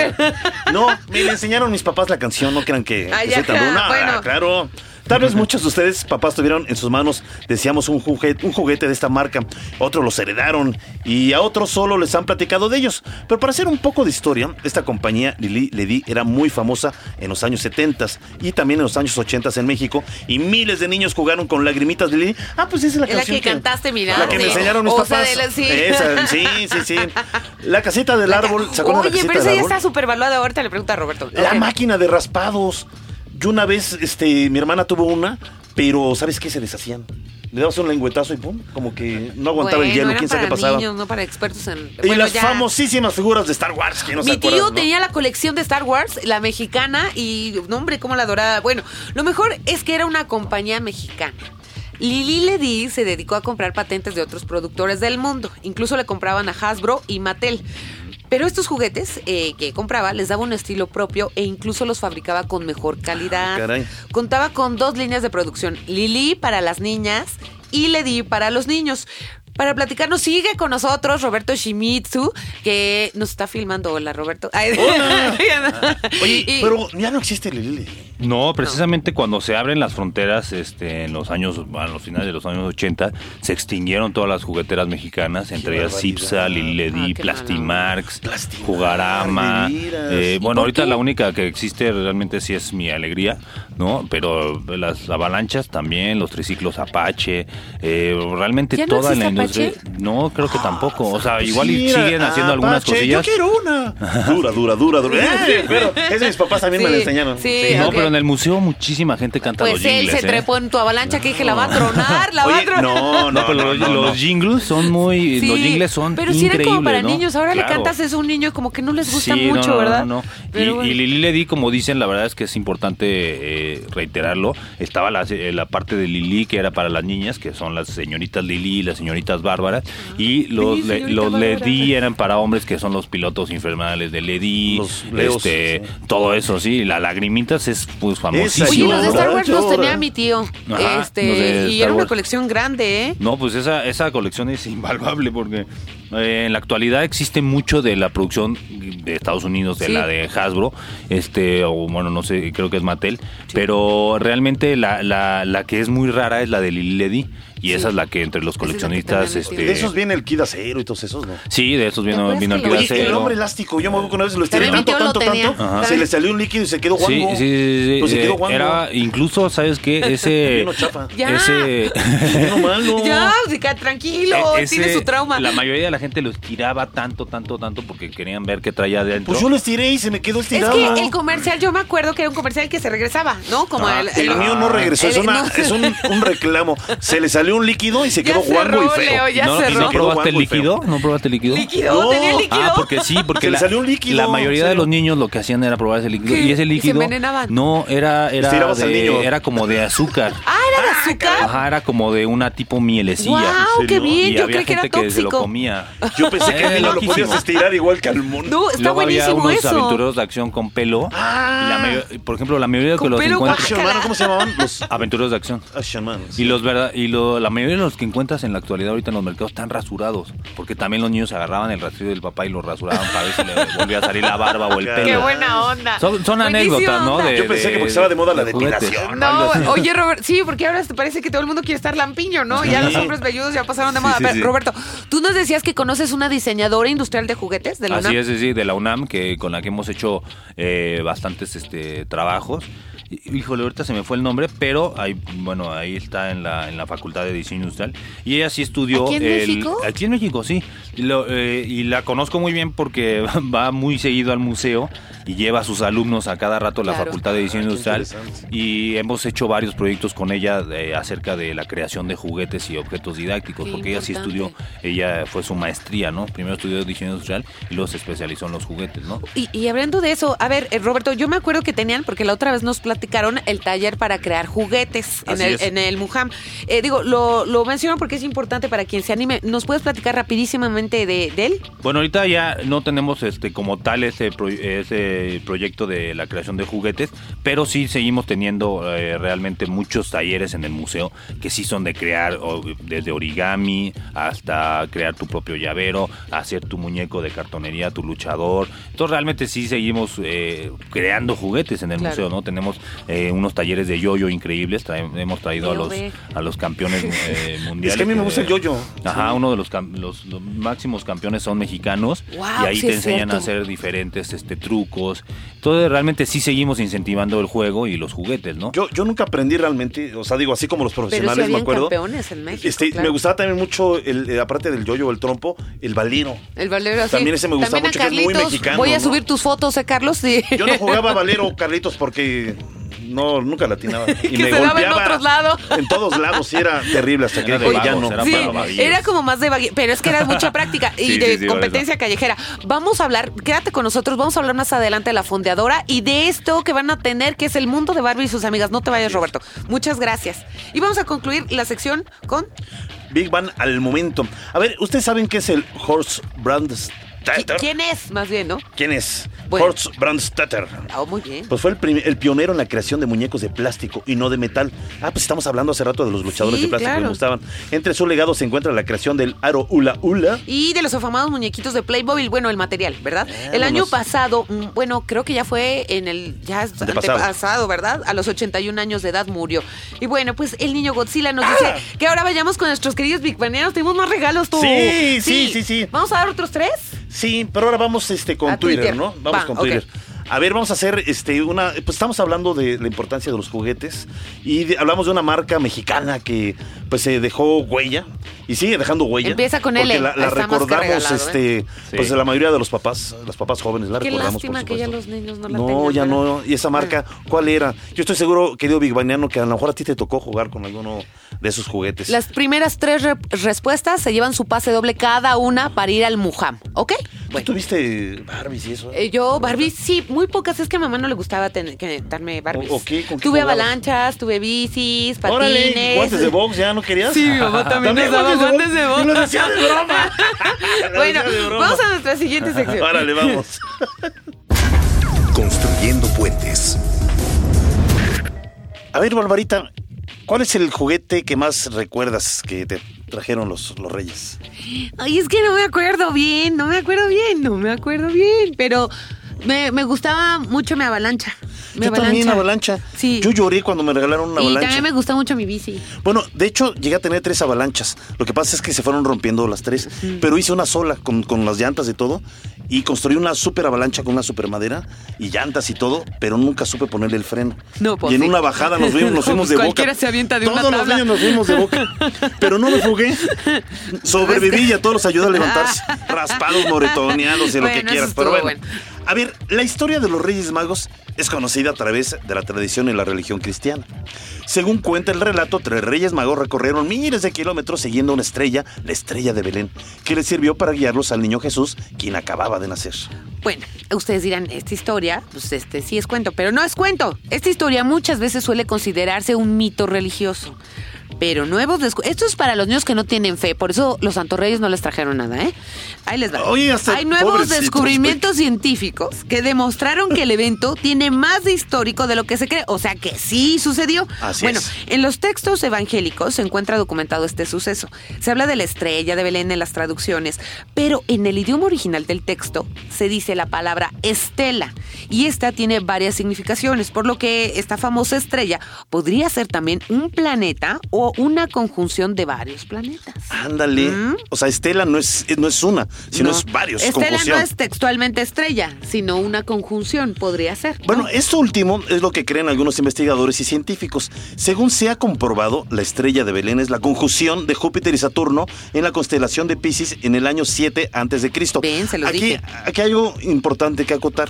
No, me le enseñaron mis papás la canción, no crean que, Ay, que soy tan bueno. bueno. claro. Tal vez muchos de ustedes, papás, tuvieron en sus manos, decíamos, un juguete, un juguete de esta marca. Otros los heredaron y a otros solo les han platicado de ellos. Pero para hacer un poco de historia, esta compañía Lili Ledi era muy famosa en los años 70 y también en los años 80 en México. Y miles de niños jugaron con lagrimitas de Lili. Ah, pues esa es la la canción que cantaste, mira, La que me enseñaron mis O sea, papás. de la- sí. Esa, sí, sí, sí. La casita del árbol. ¿Se de la Oye, casita pero esa ya está súper valuada. Ahorita le pregunto a Roberto. La Ok. máquina de raspados. Yo una vez, este, mi hermana tuvo una, pero ¿sabes qué? Se deshacían. Le dabas un lengüetazo y pum, como que no aguantaba el hielo, quién sabe qué para pasaba. niños, no para expertos en... Y bueno, las ya. famosísimas figuras de Star Wars, que no se Mi acuerdan, tío ¿no? tenía la colección de Star Wars, la mexicana, y no, hombre, cómo la adoraba. Bueno, lo mejor es que era una compañía mexicana. Lili Ledy se dedicó a comprar patentes de otros productores del mundo. Incluso le compraban a Hasbro y Mattel. Pero estos juguetes eh, que compraba les daba un estilo propio e incluso los fabricaba con mejor calidad. Ah, caray. Contaba con dos líneas de producción, Lili para las niñas y Ledy para los niños. Para platicarnos, sigue con nosotros Roberto Shimizu, que nos está filmando. Hola, Roberto. Ay, Oye, y- pero ya no existe Lili. No, precisamente cuando se abren las fronteras este, en los años, a los finales de los años 80, se extinguieron todas las jugueteras mexicanas, entre ellas. Cipsa, Lili Ah, Plastimarx, Plastimarx, Jugarama. eh, ¿Y bueno, ahorita qué? la única que existe realmente sí es mi alegría, ¿no? Pero las avalanchas también, los triciclos Apache, eh, realmente ¿Ya no toda la existe industria. No, creo que tampoco. O sea, igual y Mira, siguen haciendo algunas Apache, cosillas. Yo quiero una. Dura, dura, dura, dura. Eh, pero es de mis papás también me Sí, la enseñaron. sí. No, pero en el museo muchísima gente canta Pues los él jingles. se ¿eh? trepó en tu avalancha que dije, la va a tronar, la va a tronar. no, no, pero no, los, no, los no. jingles son muy. Sí, los jingles son Pero si eran como para ¿no? niños, ahora le cantas eso a un niño como que no les gusta Sí, mucho, ¿verdad? no. Y, bueno. y Lili Ledy, como dicen, la verdad es que es importante eh, reiterarlo. Estaba la, eh, la parte de Lili, que era para las niñas, que son las señoritas Lili y las señoritas Bárbaras. Y los, Sí, le- los. Ledy eran para hombres, que son los pilotos infernales de Leos, este, sí. Todo eso, sí. La Lagrimitas es pues famosísimo. Oye, los de Star Wars los tenía mi tío. Ajá, este, y era una colección grande, ¿eh? No, pues esa, esa colección es invaluable porque eh, en la actualidad existe mucho de la producción de Estados Unidos, de Sí. la de Hasbro, este, o bueno, no sé, creo que es Mattel, pero realmente la, la, la que es muy rara es la de Lili Ledy y esa es la que entre los es coleccionistas, este, De esos viene el Kid Acero y todos esos, ¿no? sí, de esos ¿Te vino, vino el Kid Oye, el Acero. hombre elástico, yo me acuerdo que una vez lo estiré tanto, tanto, tenía. tanto, Ajá. se le salió un líquido y se quedó Sí, guango. sí, sí, sí, Pues se eh, quedó guango. era incluso, ¿sabes qué? Ese, Vino chafa. Ya. ese, No malo. Ya, sí, tranquilo, E- ese- tiene su trauma. La mayoría de la gente lo estiraba tanto, tanto, tanto porque querían ver qué traía adentro. Pues yo lo estiré y se me quedó Es estirado. que el comercial, yo me acuerdo que era un comercial que se regresaba, ¿no? Como Ah, el, El mío no regresó, es, una- no. es un, un reclamo. Se le salió un líquido y se Ya quedó guango y feo. Leo, ya ¿No, cerró. ¿y no probaste el líquido? ¿No probaste el líquido? ¿Líquido? No. ¿Tenía líquido? Ah, porque sí, porque Se le la, salió un líquido, la mayoría ¿en de los niños lo que hacían era probar ese líquido ¿Qué? y ese ¿Y se líquido envenenaban? no era era al de- niño. era como de azúcar. Ah, era de azúcar. Ajá, era como de una tipo mielecilla. Wow, qué bien. Y Yo había creí que era gente que se lo tóxico. comía. Yo pensé que Eh, el niño lo podías estirar igual que al mono. No, está Luego había buenísimo unos eso. aventureros de acción con pelo. Ah. Y la mayo- por ejemplo, la mayoría de que los Man, ¿cómo se llamaban? Los aventureros de acción. Y los verdad y lo, la mayoría de los que encuentras en la actualidad ahorita en los mercados están rasurados, porque también los niños agarraban el rastrillo del papá y lo rasuraban para ver si le volvía a salir la barba o el pelo. Qué buena onda. Son, son anécdotas, ¿no? De- Yo pensé de- que porque estaba de moda la juguetes. depilación. No, así. oye Robert, sí, porque ahora te parece que todo el mundo quiere estar lampiño, ¿no? Ya los hombres velludos ya pasaron de Sí, moda. sí, A ver, sí. Roberto, tú nos decías que conoces una diseñadora industrial de juguetes de la Así UNAM. es, sí, sí, de la UNAM, que con la que hemos hecho eh, bastantes este, trabajos. Híjole, ahorita se me fue el nombre, pero ahí, bueno, ahí está en la, en la Facultad de Diseño Industrial. Y ella sí estudió... ¿Aquí en el- México? Aquí en México, sí. Y, lo- eh, y la conozco muy bien porque va muy seguido al museo y lleva a sus alumnos a cada rato a la Claro. Facultad de Diseño Ah, Industrial. Y hemos hecho varios proyectos con ella eh, acerca de la creación de juguetes y objetos didácticos, Qué porque ella sí importante. estudió, ella fue su maestría, ¿no? Primero estudió diseño industrial y luego se especializó en los juguetes, ¿no? Y, y hablando de eso, a ver, eh, Roberto, yo me acuerdo que tenían, porque la otra vez nos platicaron el taller para crear juguetes en el, en el Mujam. Eh, digo, lo, lo menciono porque es importante para quien se anime. ¿Nos puedes platicar rapidísimamente de, de él? Bueno, ahorita ya no tenemos este como tal ese, pro- ese proyecto de la creación de juguetes, pero sí seguimos teniendo eh, realmente muchos talleres en el museo que sí son de crear o- desde origami hasta crear tu propio llavero, hacer tu muñeco de cartonería, tu luchador. Entonces realmente sí seguimos eh, creando juguetes en el Claro. museo, ¿no? Tenemos eh, unos talleres de yoyo increíbles, trae- hemos traído a Yo los, a los campeones eh, mundiales. Es que a mí me gusta el yoyo. Ajá, uno de los, cam- los, los máximos campeones son mexicanos y ahí sí te enseñan a hacer diferentes este, trucos. Entonces realmente sí seguimos incentivando el juego y los juguetes, ¿no? Yo, yo nunca aprendí realmente, o sea, digo, así como los Pero sí profesionales, me acuerdo. campeones en México. Este, claro. Me gustaba también mucho, el, eh, aparte del yoyo o el trompo, el valero. El valero, sí. También ese me gusta mucho, que es muy mexicano, Voy a ¿no? subir tus fotos, ¿eh, Carlos? Sí. Yo no jugaba valero, Carlitos, porque No, nunca latinaba. Y Que se daba en otros lados. En todos lados, sí era terrible hasta que dije, ya no. era Sí, era como más de pero es que era mucha práctica y Sí, de sí, sí, competencia callejera. Vamos a hablar, quédate con nosotros, vamos a hablar más adelante de la fondeadora y de esto que van a tener, que es el mundo de Barbie y sus amigas. No te vayas, Roberto. Muchas gracias. Y vamos a concluir la sección con Big Bang al momento. A ver, ¿ustedes saben qué es el Horst Quién es, más bien, ¿no? ¿Quién es? Bueno. Horst Brandstätter. Ah, muy bien. Pues fue el, pionero en la creación de muñecos de plástico y no de metal. Ah, pues estamos hablando hace rato de los luchadores Sí, de plástico que me gustaban. Entre su legado se encuentra la creación del Aro Ula Ula. Y de los afamados muñequitos de Playmobil, bueno, el material, ¿verdad? el año pasado, mm, bueno, creo que ya fue en el ya es Antepasado. antepasado, ¿verdad? A los 81 años de edad murió. Y bueno, pues el niño Godzilla nos dice que ahora vayamos con nuestros queridos Big Banianos. Tenemos más regalos, tú. Sí, sí, sí, sí. ¿Vamos a dar otros tres? Sí, pero ahora vamos este con Twitter, Twitter. ¿no? Vamos Va, con. Twitter. A ver, vamos a hacer este una. Pues estamos hablando de la importancia de los juguetes y de- hablamos de una marca mexicana que pues se dejó huella y sigue dejando huella. Empieza con porque L. La, la recordamos, regalado, ¿eh? este, Sí. pues de la mayoría de los papás, los papás jóvenes la Qué recordamos. lástima por que ya los niños no la No, tengan, ya no. ¿Y esa marca cuál era? Yo estoy seguro, querido Big Baniano, que a lo mejor a ti te tocó jugar con alguno de esos juguetes. Las primeras tres re- respuestas se llevan su pase doble cada una para ir al Mujam, ¿ok? ¿Tú tuviste Barbies y eso? Eh, yo, Barbie, sí, muy pocas. Es que a mamá no le gustaba tener, que darme Barbies. ¿O- o qué? ¿Con qué tuve jugabas? avalanchas, tuve bicis, patines. Órale, guantes de box, ¿ya no querías? Sí, mi mamá también nos daba guantes de box. Hacía de broma. Bueno, hacía de broma. vamos a nuestra siguiente sección. Órale, vamos. Construyendo puentes. A ver, Barbarita, ¿cuál es el juguete que más recuerdas que te trajeron los, los reyes? Ay, es que no me acuerdo bien, no me acuerdo bien, no me acuerdo bien. Pero me, me gustaba mucho mi avalancha. Mi Yo también, avalancha. Sí. Yo lloré cuando me regalaron una y avalancha. también me gusta mucho mi bici. Bueno, de hecho, llegué a tener tres avalanchas. Lo que pasa es que se fueron rompiendo las tres. Pero hice una sola con, con las llantas y todo. Y construí una super avalancha con una super madera y llantas y todo. Pero nunca supe ponerle el freno. No, pues y en sí. una bajada nos fuimos, nos No, fuimos de boca. cualquiera se avienta de una Todos los tabla. niños nos fuimos de boca. Pero no me fugué. Sobreviví y a todos los ayudé a levantarse. Raspados, moretoneados y lo que quieras. Pero bueno. A ver, la historia de los Reyes Magos es conocida a través de la tradición y la religión cristiana. Según cuenta el relato, tres Reyes Magos recorrieron miles de kilómetros siguiendo una estrella, la estrella de Belén, que les sirvió para guiarlos al niño Jesús, quien acababa de nacer. Bueno, ustedes dirán, esta historia, pues este sí es cuento, pero no es cuento. Esta historia muchas veces suele considerarse un mito religioso. Pero nuevos Esto es para los niños que no tienen fe, por eso los santorreyes no les trajeron nada, ¿eh? Ahí les va. Oye, Hay nuevos descubrimientos científicos que demostraron que el evento tiene más de histórico de lo que se cree. O sea que sí sucedió. Así bueno, es. en los textos evangélicos se encuentra documentado este suceso. Se habla de la estrella de Belén en las traducciones, pero en el idioma original del texto se dice la palabra estela y esta tiene varias significaciones, por lo que esta famosa estrella podría ser también un planeta o una conjunción de varios planetas. Ándale. O sea, Estela no es, no es una, sino No. es varios. Estela conjunción. no es textualmente estrella, sino una conjunción, podría ser. ¿no? Bueno, esto último es lo que creen algunos investigadores y científicos. Según se ha comprobado, la estrella de Belén es la conjunción de Júpiter y Saturno en la constelación de Pisces en el año 7 antes de Cristo. Ven, se los aquí, dije. aquí hay algo importante que acotar.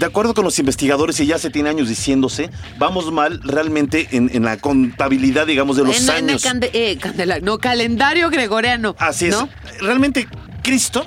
De acuerdo con los investigadores, y ya se tiene años diciéndose, vamos mal realmente en, en la contabilidad, digamos, de los En- en el años. eh, candela- no, calendario gregoriano. Así es. ¿no? Realmente, Cristo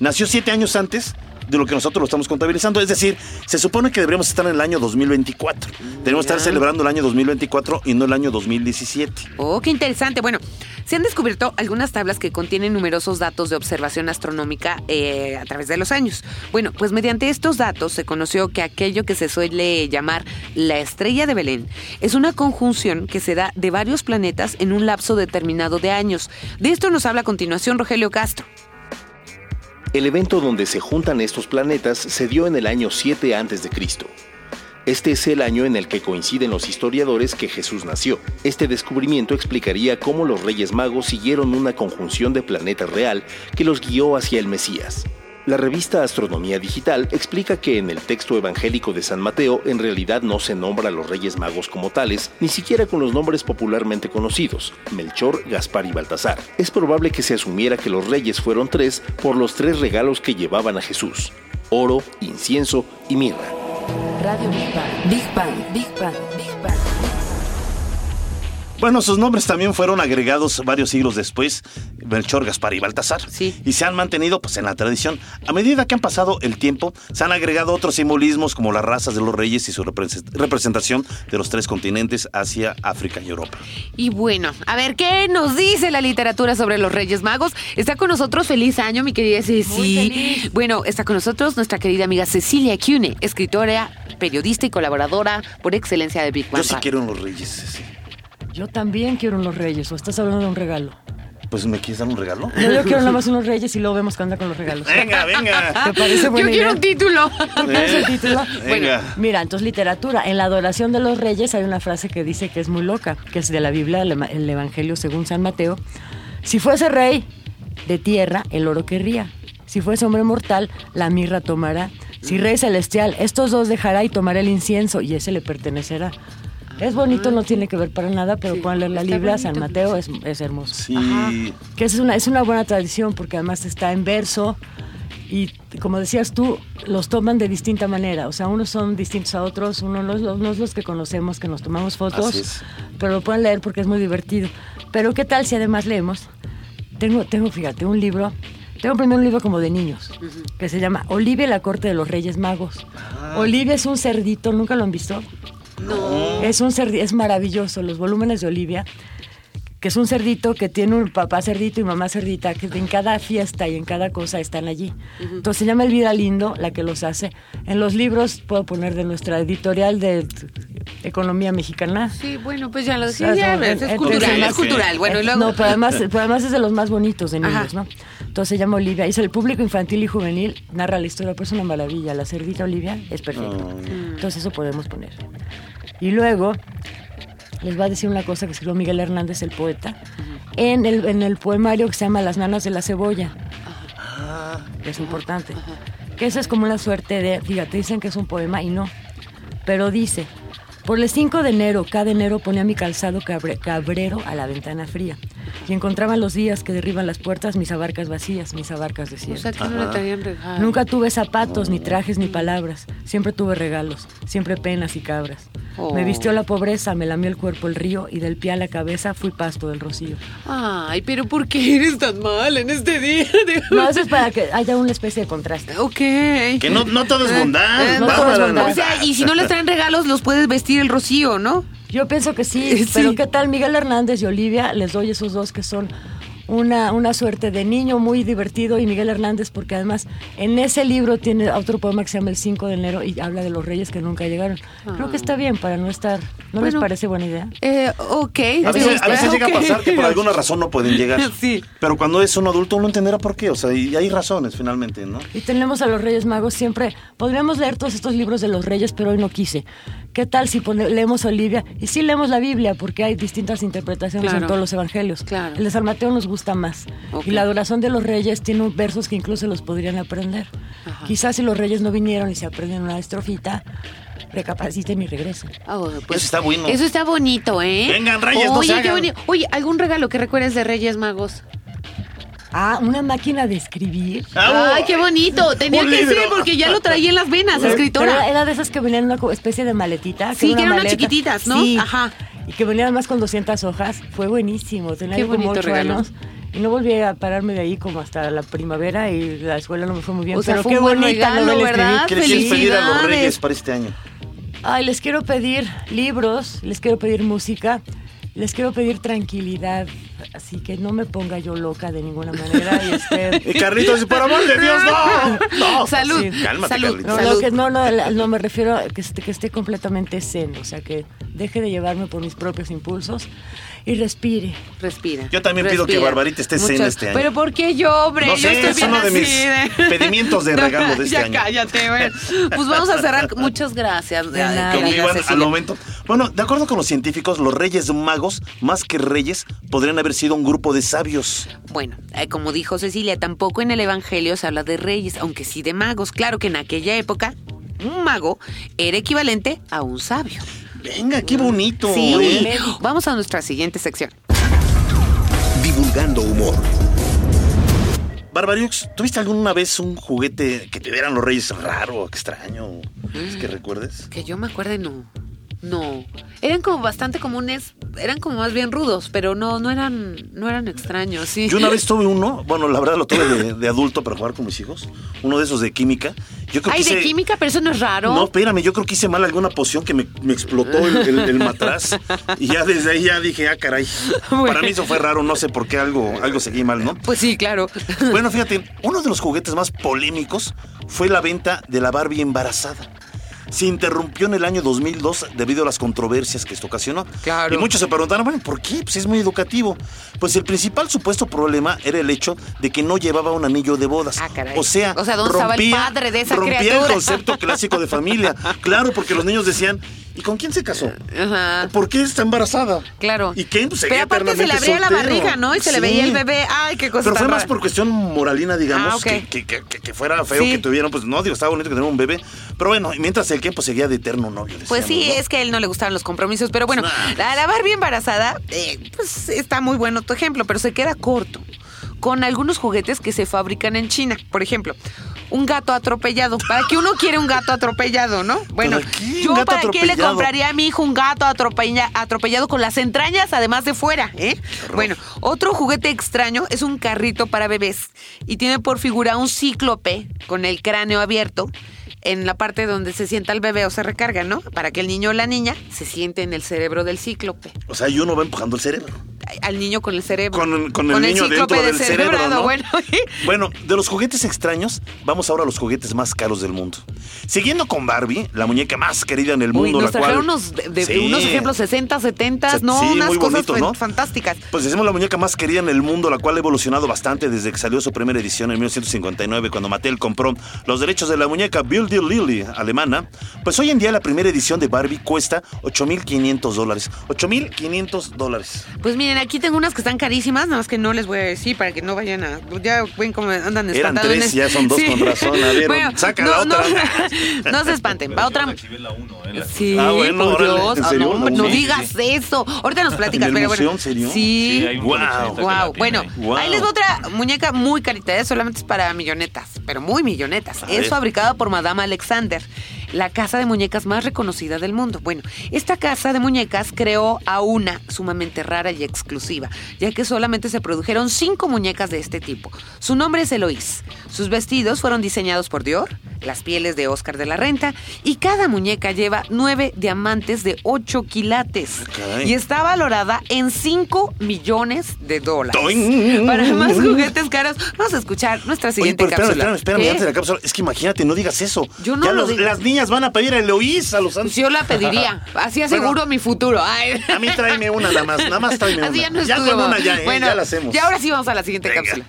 nació siete años antes de lo que nosotros lo estamos contabilizando. Es decir, se supone que deberíamos estar en el año 2024. Debemos estar celebrando el año 2024 y no el año 2017. Oh, qué interesante. Bueno, se han descubierto algunas tablas que contienen numerosos datos de observación astronómica eh, a través de los años. Bueno, pues mediante estos datos se conoció que aquello que se suele llamar la estrella de Belén es una conjunción que se da de varios planetas en un lapso determinado de años. De esto nos habla a continuación Rogelio Castro. El evento donde se juntan estos planetas se dio en el año 7 a.C. Este es el año en el que coinciden los historiadores que Jesús nació. Este descubrimiento explicaría cómo los Reyes Magos siguieron una conjunción de planetas real que los guió hacia el Mesías. La revista Astronomía Digital explica que en el texto evangélico de San Mateo en realidad no se nombra a los Reyes Magos como tales, ni siquiera con los nombres popularmente conocidos, Melchor, Gaspar y Baltasar. Es probable que se asumiera que los reyes fueron tres por los tres regalos que llevaban a Jesús, oro, incienso y mirra. Radio Big Bang. Big Bang. Big Bang. Big Bang. Bueno, sus nombres también fueron agregados varios siglos después, Melchor, Gaspar y Baltasar. Sí. Y se han mantenido pues en la tradición. A medida que han pasado el tiempo, se han agregado otros simbolismos como las razas de los reyes y su repres- representación de los tres continentes, Asia, África y Europa. Y bueno, a ver, ¿qué nos dice la literatura sobre los Reyes Magos? Está con nosotros, feliz año, mi querida Ceci. Bueno, está con nosotros nuestra querida amiga Cecilia Cune, escritora, periodista y colaboradora por excelencia de Big Bang. Yo sí quiero unos reyes. sí. Yo también quiero unos reyes, o estás hablando de un regalo. Pues, ¿me quieres dar un regalo? No, yo quiero nada más unos reyes y luego vemos qué anda con los regalos. Venga, venga. ¿Te parece Yo quiero idea? un título. ¿Tú quieres el título? Venga. Mira, entonces literatura. En la adoración de los reyes hay una frase que dice que es muy loca, que es de la Biblia, el Evangelio según San Mateo. Si fuese rey de tierra, el oro querría. Si fuese hombre mortal, la mirra tomará. Si rey celestial, estos dos dejará y tomará el incienso y ese le pertenecerá. Es bonito, no tiene que ver para nada, pero pueden leer la Biblia, San. Mateo, es, es hermoso. Sí. Que es una, es una buena tradición porque además está en verso y como decías tú, los toman de distinta manera. O sea, unos son distintos a otros, uno no es, los, no es los que conocemos, que nos tomamos fotos, pero lo pueden leer porque es muy divertido. Pero ¿qué tal si además leemos? Tengo, tengo fíjate, un libro, tengo primero un libro como de niños, que se llama Olivia y la corte de los reyes magos. Olivia es un cerdito, ¿nunca lo han visto? Es un es maravilloso, los volúmenes de Olivia, que es un cerdito que tiene un papá cerdito y mamá cerdita, que en cada fiesta y en cada cosa están allí. Entonces se llama Elvira Lindo, la que los hace. En los libros puedo poner de nuestra editorial de Economía Mexicana. Sí, bueno, pues ya lo decía, ves, es cultural, es cultural. Bueno, y luego... No, pero además, pero además es de los más bonitos de niños, Ajá. ¿no? Entonces se llama Olivia. Es el público infantil y juvenil, narra la historia, pero es una maravilla. La cerdita Olivia es perfecta. Entonces eso podemos poner. Y luego les va a decir una cosa que escribió Miguel Hernández, el poeta, en, el, en el poemario que se llama Las nanas de la cebolla. Que es importante. Que eso es como una suerte de, fíjate, dicen que es un poema y no. Pero dice, por el 5 de enero, cada enero ponía mi calzado cabre- cabrero a la ventana fría. Y encontraban los días que derriban las puertas mis abarcas vacías, mis abarcas O desiertas. sea, que no le traían regalo. Nunca tuve zapatos, ni trajes, ni palabras. Siempre tuve regalos, siempre penas y cabras. Oh. Me vistió la pobreza, me lamió el cuerpo el río y del pie a la cabeza fui pasto del rocío. Ay, pero ¿por qué eres tan mal en este día? No, eso es para que haya una especie de contraste. Ok. Que no, no todo es bondad. Eh, no todo es bondad. O sea, y si no les traen regalos, los puedes vestir el rocío, ¿no? Yo pienso que sí, Sí. pero ¿qué tal Miguel Hernández y Olivia? Les doy esos dos que son una, una suerte de niño muy divertido y Miguel Hernández porque además en ese libro tiene otro poema que se llama El 5 de enero y habla de los reyes que nunca llegaron. Creo que está bien para no estar... ¿No les Bueno. parece buena idea? Eh, ok. A veces, a veces llega a pasar que por alguna razón no pueden llegar. Sí. Pero cuando es un adulto uno entenderá por qué. O sea, y hay razones finalmente, ¿no? Y tenemos a los Reyes Magos siempre. Podríamos leer todos estos libros de los Reyes, pero hoy no quise. ¿Qué tal si pone- leemos Olivia? Y sí leemos la Biblia, porque hay distintas interpretaciones Claro. en todos los evangelios. Claro. El de San Mateo nos gusta más. Ok. Y la adoración de los Reyes tiene versos que incluso los podrían aprender. Quizás si los Reyes no vinieron y se aprenden una estrofita, recapaciten y regresen. Bueno, pues, Eso está bueno. Eso está bonito, ¿eh? Vengan, Reyes, no Oye, hagan. Oye, ¿algún regalo que recuerdes de Reyes Magos? Ah, una máquina de escribir. Ah, Ay, qué bonito. Tenía que ser porque ya lo traía en las venas, Pero escritora. Era, era de esas que venían en una especie de maletita. Sí, que eran unas chiquititas, ¿no? Sí. Ajá. Y que venían además con 200 hojas. Fue buenísimo. Tenía Qué como bonito ocho regalo. años. Y no volví a pararme de ahí como hasta la primavera y la escuela no me fue muy bien. O sea, pero fue qué buen bonita regalo, escribí. ¿verdad? ¿Qué le quieres pedir a los reyes para este año? Ay, les quiero pedir libros, les quiero pedir música, les quiero pedir tranquilidad. Así que no me ponga yo loca de ninguna manera. Y este, Y Carlitos, por amor de Dios, no. No. Salud. Sí. Cálmate, Salud. Carlitos. No, Salud. no, que no, no, me refiero a que esté, que esté completamente zen, o sea, que deje de llevarme por mis propios impulsos y respire. Respira. Yo también pido que. Barbarita esté zen Muchas- este año. Pero ¿por qué yo, hombre? No yo sé, estoy es bien uno de mis pedimientos de regalo de este ya año. cállate, güey. Pues vamos a cerrar. Muchas gracias. De Ay, nada. Vivan al momento. Bueno, de acuerdo con los científicos, los reyes magos, más que reyes, podrían haber sido un grupo de sabios. Bueno, eh, como dijo Cecilia, tampoco en el Evangelio se habla de reyes, aunque sí de magos. Claro que en aquella época un mago era equivalente a un sabio. Venga, qué bonito. Sí, ¿eh? vamos a nuestra siguiente sección. Divulgando humor. Barbariux, ¿tuviste alguna vez un juguete que te dieran los reyes raro, extraño? juguetes que recuerdes? Que yo me acuerde, no. No. Eran como bastante comunes, eran como más bien rudos, pero no, no eran, no eran extraños, sí. Yo una vez tuve uno, bueno, la verdad lo tuve de, de adulto para jugar con mis hijos, uno de esos de química. Yo creo Ay, que de hice- química, pero eso no es raro. No, espérame, yo creo que hice mal alguna poción que me, me explotó el, el- el matraz. Y ya desde ahí ya dije, ah, caray. Para mí eso fue raro, no sé por qué algo, algo seguí mal, ¿no? Pues sí, claro. Bueno, fíjate, uno de los juguetes más polémicos fue la venta de la Barbie embarazada. Se interrumpió en el año 2002 debido a las controversias que esto ocasionó. Claro. Y muchos se preguntaron, bueno, ¿por qué? Pues es muy educativo. Pues el principal supuesto problema era el hecho de que no llevaba un anillo de bodas. Ah, caray. O sea, O sea, ¿dónde estaba el rompía- padre de esa rompía criatura? el concepto clásico de familia. Claro, porque los niños decían, ¿y con quién se casó? Ajá. ¿Por qué está embarazada? Claro. ¿Y quién? Pues Pero aparte se le abría la barriga, ¿no? Y se le veía el bebé. Ay, qué cosa Pero tan fue más rara. por cuestión moralina, digamos, Ah, que, que- que- que fuera feo Sí. que tuvieran, pues no, digo, estaba bonito que tuviera un bebé. Pero bueno, y mientras el tiempo seguía de eterno novio. Pues sí, es que a él no le gustaban los compromisos. Pero bueno, Nah. la, la Barbie embarazada, eh, pues está muy bueno tu ejemplo, pero se queda corto. Con algunos juguetes que se fabrican en China. Por ejemplo, un gato atropellado. ¿Para qué uno quiere un gato atropellado, no? Bueno, ¿Para qué yo para qué le compraría a mi hijo un gato atropella- atropellado con las entrañas además de fuera, ¿eh? Bueno, otro juguete extraño es un carrito para bebés y tiene por figura un cíclope con el cráneo abierto en la parte donde se sienta el bebé o se recarga, ¿no? Para que el niño o la niña se siente en el cerebro del cíclope. O sea, y uno va empujando el cerebro. Al niño con el cerebro. Con, con el niño cíclope dentro del cerebro, ¿no? Bueno, Bueno, de los juguetes extraños, vamos ahora a los juguetes más caros del mundo. Siguiendo con Barbie, la muñeca más querida en el Uy, mundo, nos la cual... trajeron unos, de- de- Sí. unos ejemplos 60, 70, Se- no, sí, unas muy cosas bonitos, fan- ¿no? fantásticas. Pues decimos la muñeca más querida en el mundo, la cual ha evolucionado bastante desde que salió su primera edición en 1959, cuando Mattel compró los derechos de la muñeca It Lily alemana. Pues hoy en día la primera edición de Barbie cuesta 8.500 dólares. 8.500 dólares. Pues miren, aquí tengo unas que están carísimas, nada más que no les voy a decir para que no vayan a. Ya ven cómo andan Eran espantados. tres, ya son dos con razón. A ver, saca la no, otra. No, no se espanten. Va otra. Sí, Ah, bueno, por órale. Dios. ¿En Ah, no, sí, digas eso. Ahorita nos platicas, ¿En el pero museo, bueno. en serio? Sí. Sí, hay la Wow, bueno, ahí. Wow. ahí les va otra muñeca muy carita, ¿eh? solamente es para millonetas, pero muy millonetas. A es ver. fabricada por Madame Alexander, la casa de muñecas más reconocida del mundo. Bueno, esta casa de muñecas creó a una sumamente rara y exclusiva, ya que solamente se produjeron cinco muñecas de este tipo. Su nombre es Eloís. Sus vestidos fueron diseñados por Dior, las pieles de Oscar de la Renta, y cada muñeca lleva nueve diamantes de 8 quilates. caray. Y está valorada en 5 millones de dólares. Para más juguetes caros, vamos a escuchar nuestra Oye, siguiente pero espérame, cápsula. espérame, espérame, ¿Qué? antes de la cápsula. Es que imagínate, no digas eso. Yo no ya lo los- digo. Las niñas van a pedir a Eloís a los Pues yo la pediría. Así aseguro Bueno. mi futuro. Ay. A mí tráeme una nada más, nada más tráeme Así una. ya no ya con una ya, ¿eh? Bueno, ya la hacemos. Y ahora sí vamos a la siguiente Venga. cápsula.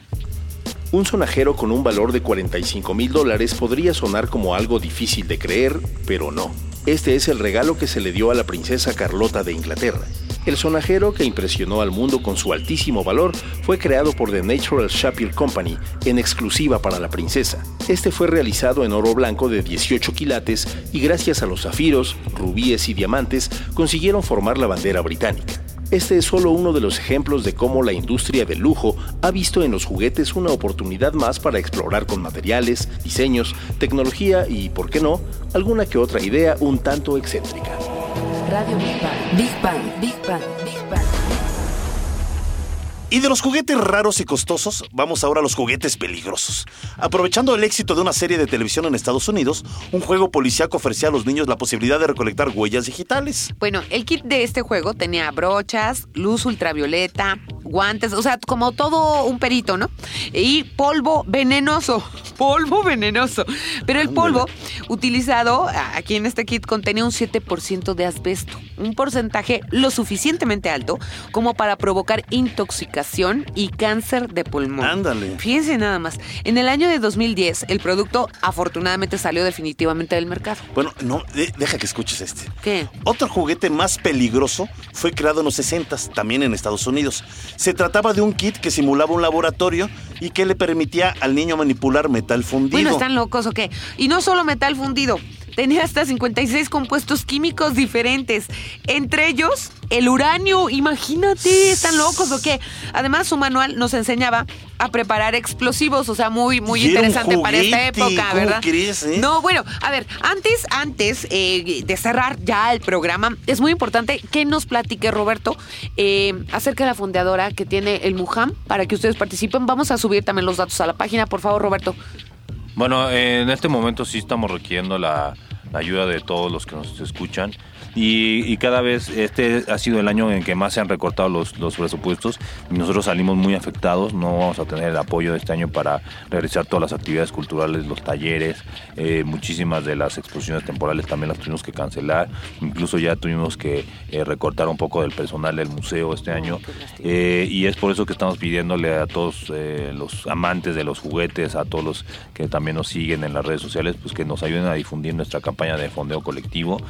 Un sonajero con un valor de 45 mil dólares podría sonar como algo difícil de creer, pero no. Este es el regalo que se le dio a la princesa Carlota de Inglaterra. El sonajero que impresionó al mundo con su altísimo valor fue creado por The Natural Shapir Company en exclusiva para la princesa. Este fue realizado en oro blanco de 18 quilates y gracias a los zafiros, rubíes y diamantes consiguieron formar la bandera británica. Este es solo uno de los ejemplos de cómo la industria del lujo ha visto en los juguetes una oportunidad más para explorar con materiales, diseños, tecnología y, por qué no, alguna que otra idea un tanto excéntrica. Radio Big Bang. Big Bang. Big Bang. Y de los juguetes raros y costosos, vamos ahora a los juguetes peligrosos. Aprovechando el éxito de una serie de televisión en Estados Unidos, un juego policíaco ofrecía a los niños la posibilidad de recolectar huellas digitales. Bueno, el kit de este juego tenía brochas, luz ultravioleta, guantes, o sea, como todo un perito, ¿no? Y polvo venenoso, polvo venenoso. Pero el polvo utilizado aquí en este kit contenía un 7% de asbesto, un porcentaje lo suficientemente alto como para provocar intoxicación y cáncer de pulmón. Ándale. Fíjense nada más, en el año de 2010 el producto afortunadamente salió definitivamente del mercado. Bueno, no, de- deja que escuches este. ¿Qué? Otro juguete más peligroso fue creado en los 60 también en Estados Unidos. Se trataba de un kit que simulaba un laboratorio y que le permitía al niño manipular metal fundido. Bueno, ¿están locos o qué? Y no solo metal fundido, tenía hasta 56 compuestos químicos diferentes, entre ellos el uranio. Imagínate, ¿están locos o qué? Además, su manual nos enseñaba a preparar explosivos, o sea, muy, muy Y interesante para esta época, ¿cómo ¿verdad? crees, eh? No, bueno, a ver, antes, antes eh, de cerrar ya el programa, es muy importante que nos platique Roberto eh, acerca de la fundadora que tiene el Mujam para que ustedes participen. Vamos a subir también los datos a la página, por favor, Roberto. Bueno, en este momento sí estamos requiriendo la, la ayuda de todos los que nos escuchan y, cada vez este ha sido el año en que más se han recortado los, los presupuestos. Nosotros salimos muy afectados, no vamos a tener el apoyo de este año para realizar todas las actividades culturales, los talleres, eh, muchísimas de las exposiciones temporales también las tuvimos que cancelar, incluso ya tuvimos que eh, recortar un poco del personal del museo este año. Eh, y es por eso que estamos pidiéndole a todos los amantes de los juguetes, a todos los que también nos siguen en las redes sociales, pues que nos ayuden a difundir nuestra campaña de fondeo colectivo.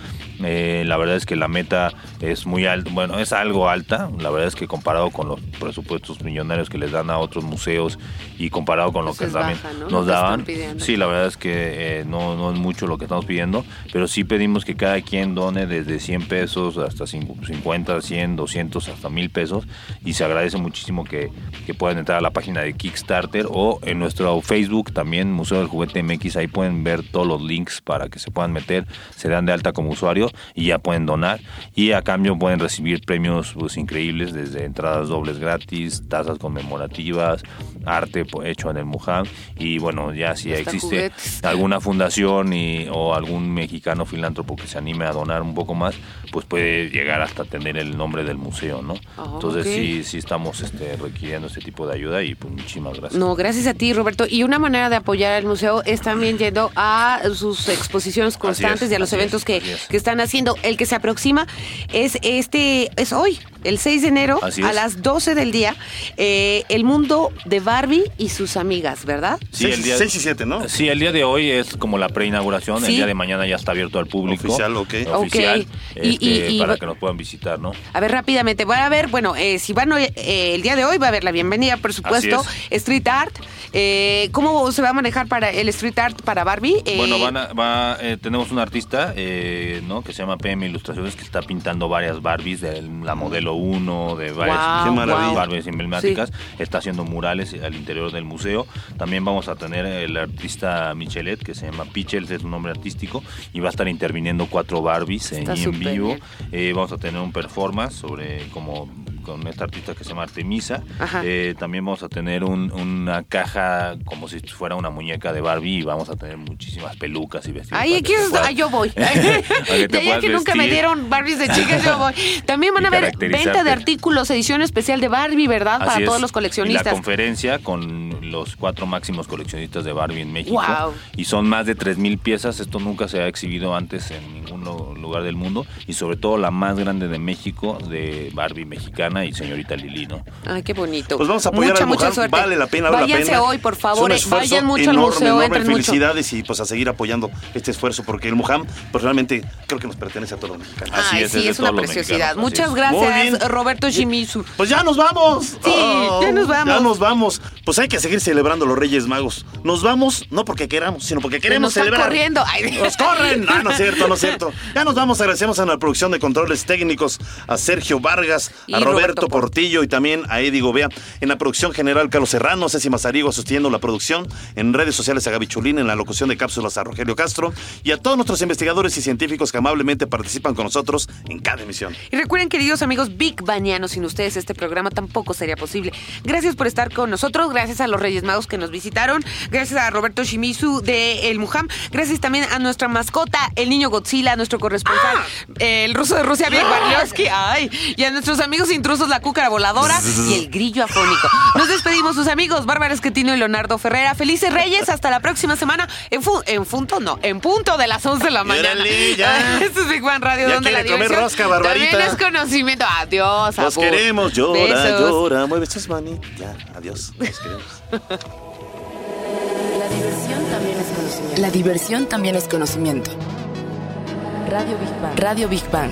La verdad es que la meta es muy alta, bueno, es algo alta, la verdad es que comparado con los presupuestos millonarios que les dan a otros museos y comparado con lo Pues que es también baja, ¿no? Lo nos que daban, sí, la verdad es que eh, no, no es mucho lo que estamos pidiendo, pero sí pedimos que cada quien done desde 100 pesos hasta cincu- 50, 100, 200, hasta 1000 pesos. Y se agradece muchísimo que, que puedan entrar a la página de Kickstarter o en nuestro Facebook también, Museo del Juguete MX, ahí pueden ver todos los links para que se puedan meter, se dan de alta como usuario y ya pueden donar y a cambio pueden recibir premios pues, increíbles desde entradas dobles gratis, tazas conmemorativas, arte pues, hecho en el Mujam y bueno, ya si Hasta existe juguetes. alguna fundación y, o algún mexicano filántropo que se anime a donar un poco más, pues puede llegar hasta tener el nombre del museo, ¿no? Ah, Entonces ok. sí, sí estamos este, requiriendo este tipo de ayuda y pues muchísimas gracias. No, gracias a ti, Roberto. Y una manera de apoyar al museo es también yendo a sus exposiciones constantes es, y a los eventos es, que, es. que están haciendo. El que se aproxima es este, es hoy, el 6 de enero, Así a las 12 del día, eh, el mundo de Barbie y sus amigas, ¿verdad? Sí, el día- 6 y 7, ¿no? Sí, el día de hoy es como la preinauguración, Sí. el día de mañana ya está abierto al público. Oficial, ok. Oficial, este, y- y- para que nos puedan visitar, ¿no? A ver, rápidamente, van a ver, bueno, eh, si van hoy, eh, el día de hoy va a haber la bienvenida, por supuesto, Así Street Art. Eh, ¿Cómo se va a manejar para el Street Art para Barbie? Eh, Bueno, van a- va, eh, tenemos un artista eh, ¿no? que se llama PM Ilustraciones que está pintando varias Barbies, de la modelo 1, de varias. Barbies emblemáticas. Está haciendo murales al interior del museo. También vamos a tener el artista Michelet, que se llama Pichels, es un nombre artístico, y va a estar interviniendo cuatro Barbies en, vivo. Eh, vamos a tener un performance sobre como con esta artista que se llama Artemisa. Eh, también vamos a tener un- una caja como si fuera una muñeca de Barbie y vamos a tener muchísimas pelucas y vestidos. Para aquí es, puedas- ay, yo voy. que ya puedas que nunca me dieron Barbies de chicas, yo voy. También van a caracterizarte. venta de artículos, edición especial de Barbie, ¿verdad? Así Para es. todos los Y la coleccionistas. conferencia con los cuatro máximos coleccionistas de Barbie en México. Guau. Y son más de 3.000 piezas. Esto nunca se ha exhibido antes en ningún lugar del mundo. Y sobre todo la más grande de México de Barbie mexicana y señorita Lili, ¿no? Ay, qué bonito. Pues vamos a apoyar mucha, al mucha Mujam, suerte. vale la pena, vale Váyanse la pena. hoy, por Es favor. un eh, Vayan mucho al enorme, museo, enorme. entren mucho. Felicidades y pues a seguir apoyando este esfuerzo porque el Mujam pues realmente creo que nos pertenece a todos los mexicanos. Así Ay, es, sí, es es una preciosidad. Muchas es. Gracias. Roberto Shimizu. Pues ya nos vamos. Sí, ya nos vamos. Ya nos vamos. Pues hay que seguir celebrando los Reyes Magos. Nos vamos no porque queramos, sino porque queremos nos están celebrar. corriendo. Ay. Nos corren. Ah, no es cierto, no es cierto. Ya nos vamos. Agradecemos a la producción de controles técnicos, a Sergio Vargas, Y a Roberto, Roberto Por- Portillo y también a Eddie Gobea. En la producción general, Carlos Serrano, Ceci Mazarigo sosteniendo la producción. En redes sociales, a Gaby Chulín. En la locución de cápsulas, a Rogelio Castro. Y a todos nuestros investigadores y científicos que amablemente participan con nosotros en cada emisión. Y recuerden, queridos amigos Big Banianos, sin ustedes este programa tampoco sería posible. Gracias por estar con nosotros, gracias a los Reyes Magos que nos visitaron, gracias a Roberto Shimizu de El Mujam, gracias también a nuestra mascota, el niño Godzilla, nuestro corresponsal, eh, el ruso de Rusia, Vic Barlowski, ay, y a nuestros amigos intrusos, la cúcara voladora y el grillo afónico. Nos despedimos, sus amigos, Bárbara Esquetino y Leonardo Ferrera. Felices Reyes, hasta la próxima semana, en, fu- en punto, no, en punto de las 11 de la mañana. Órale, ya. Esto es Big Bang Radio, Ya donde la quiere comer diversión rosca, Barbarita. también es conocimiento. Adiós, Los Abu. queremos, llora, Besos. llora, mueve sus manitas. Ya, adiós, los queremos. La diversión también es conocimiento. La diversión también es conocimiento. Radio Big Bang. Radio Big Bang.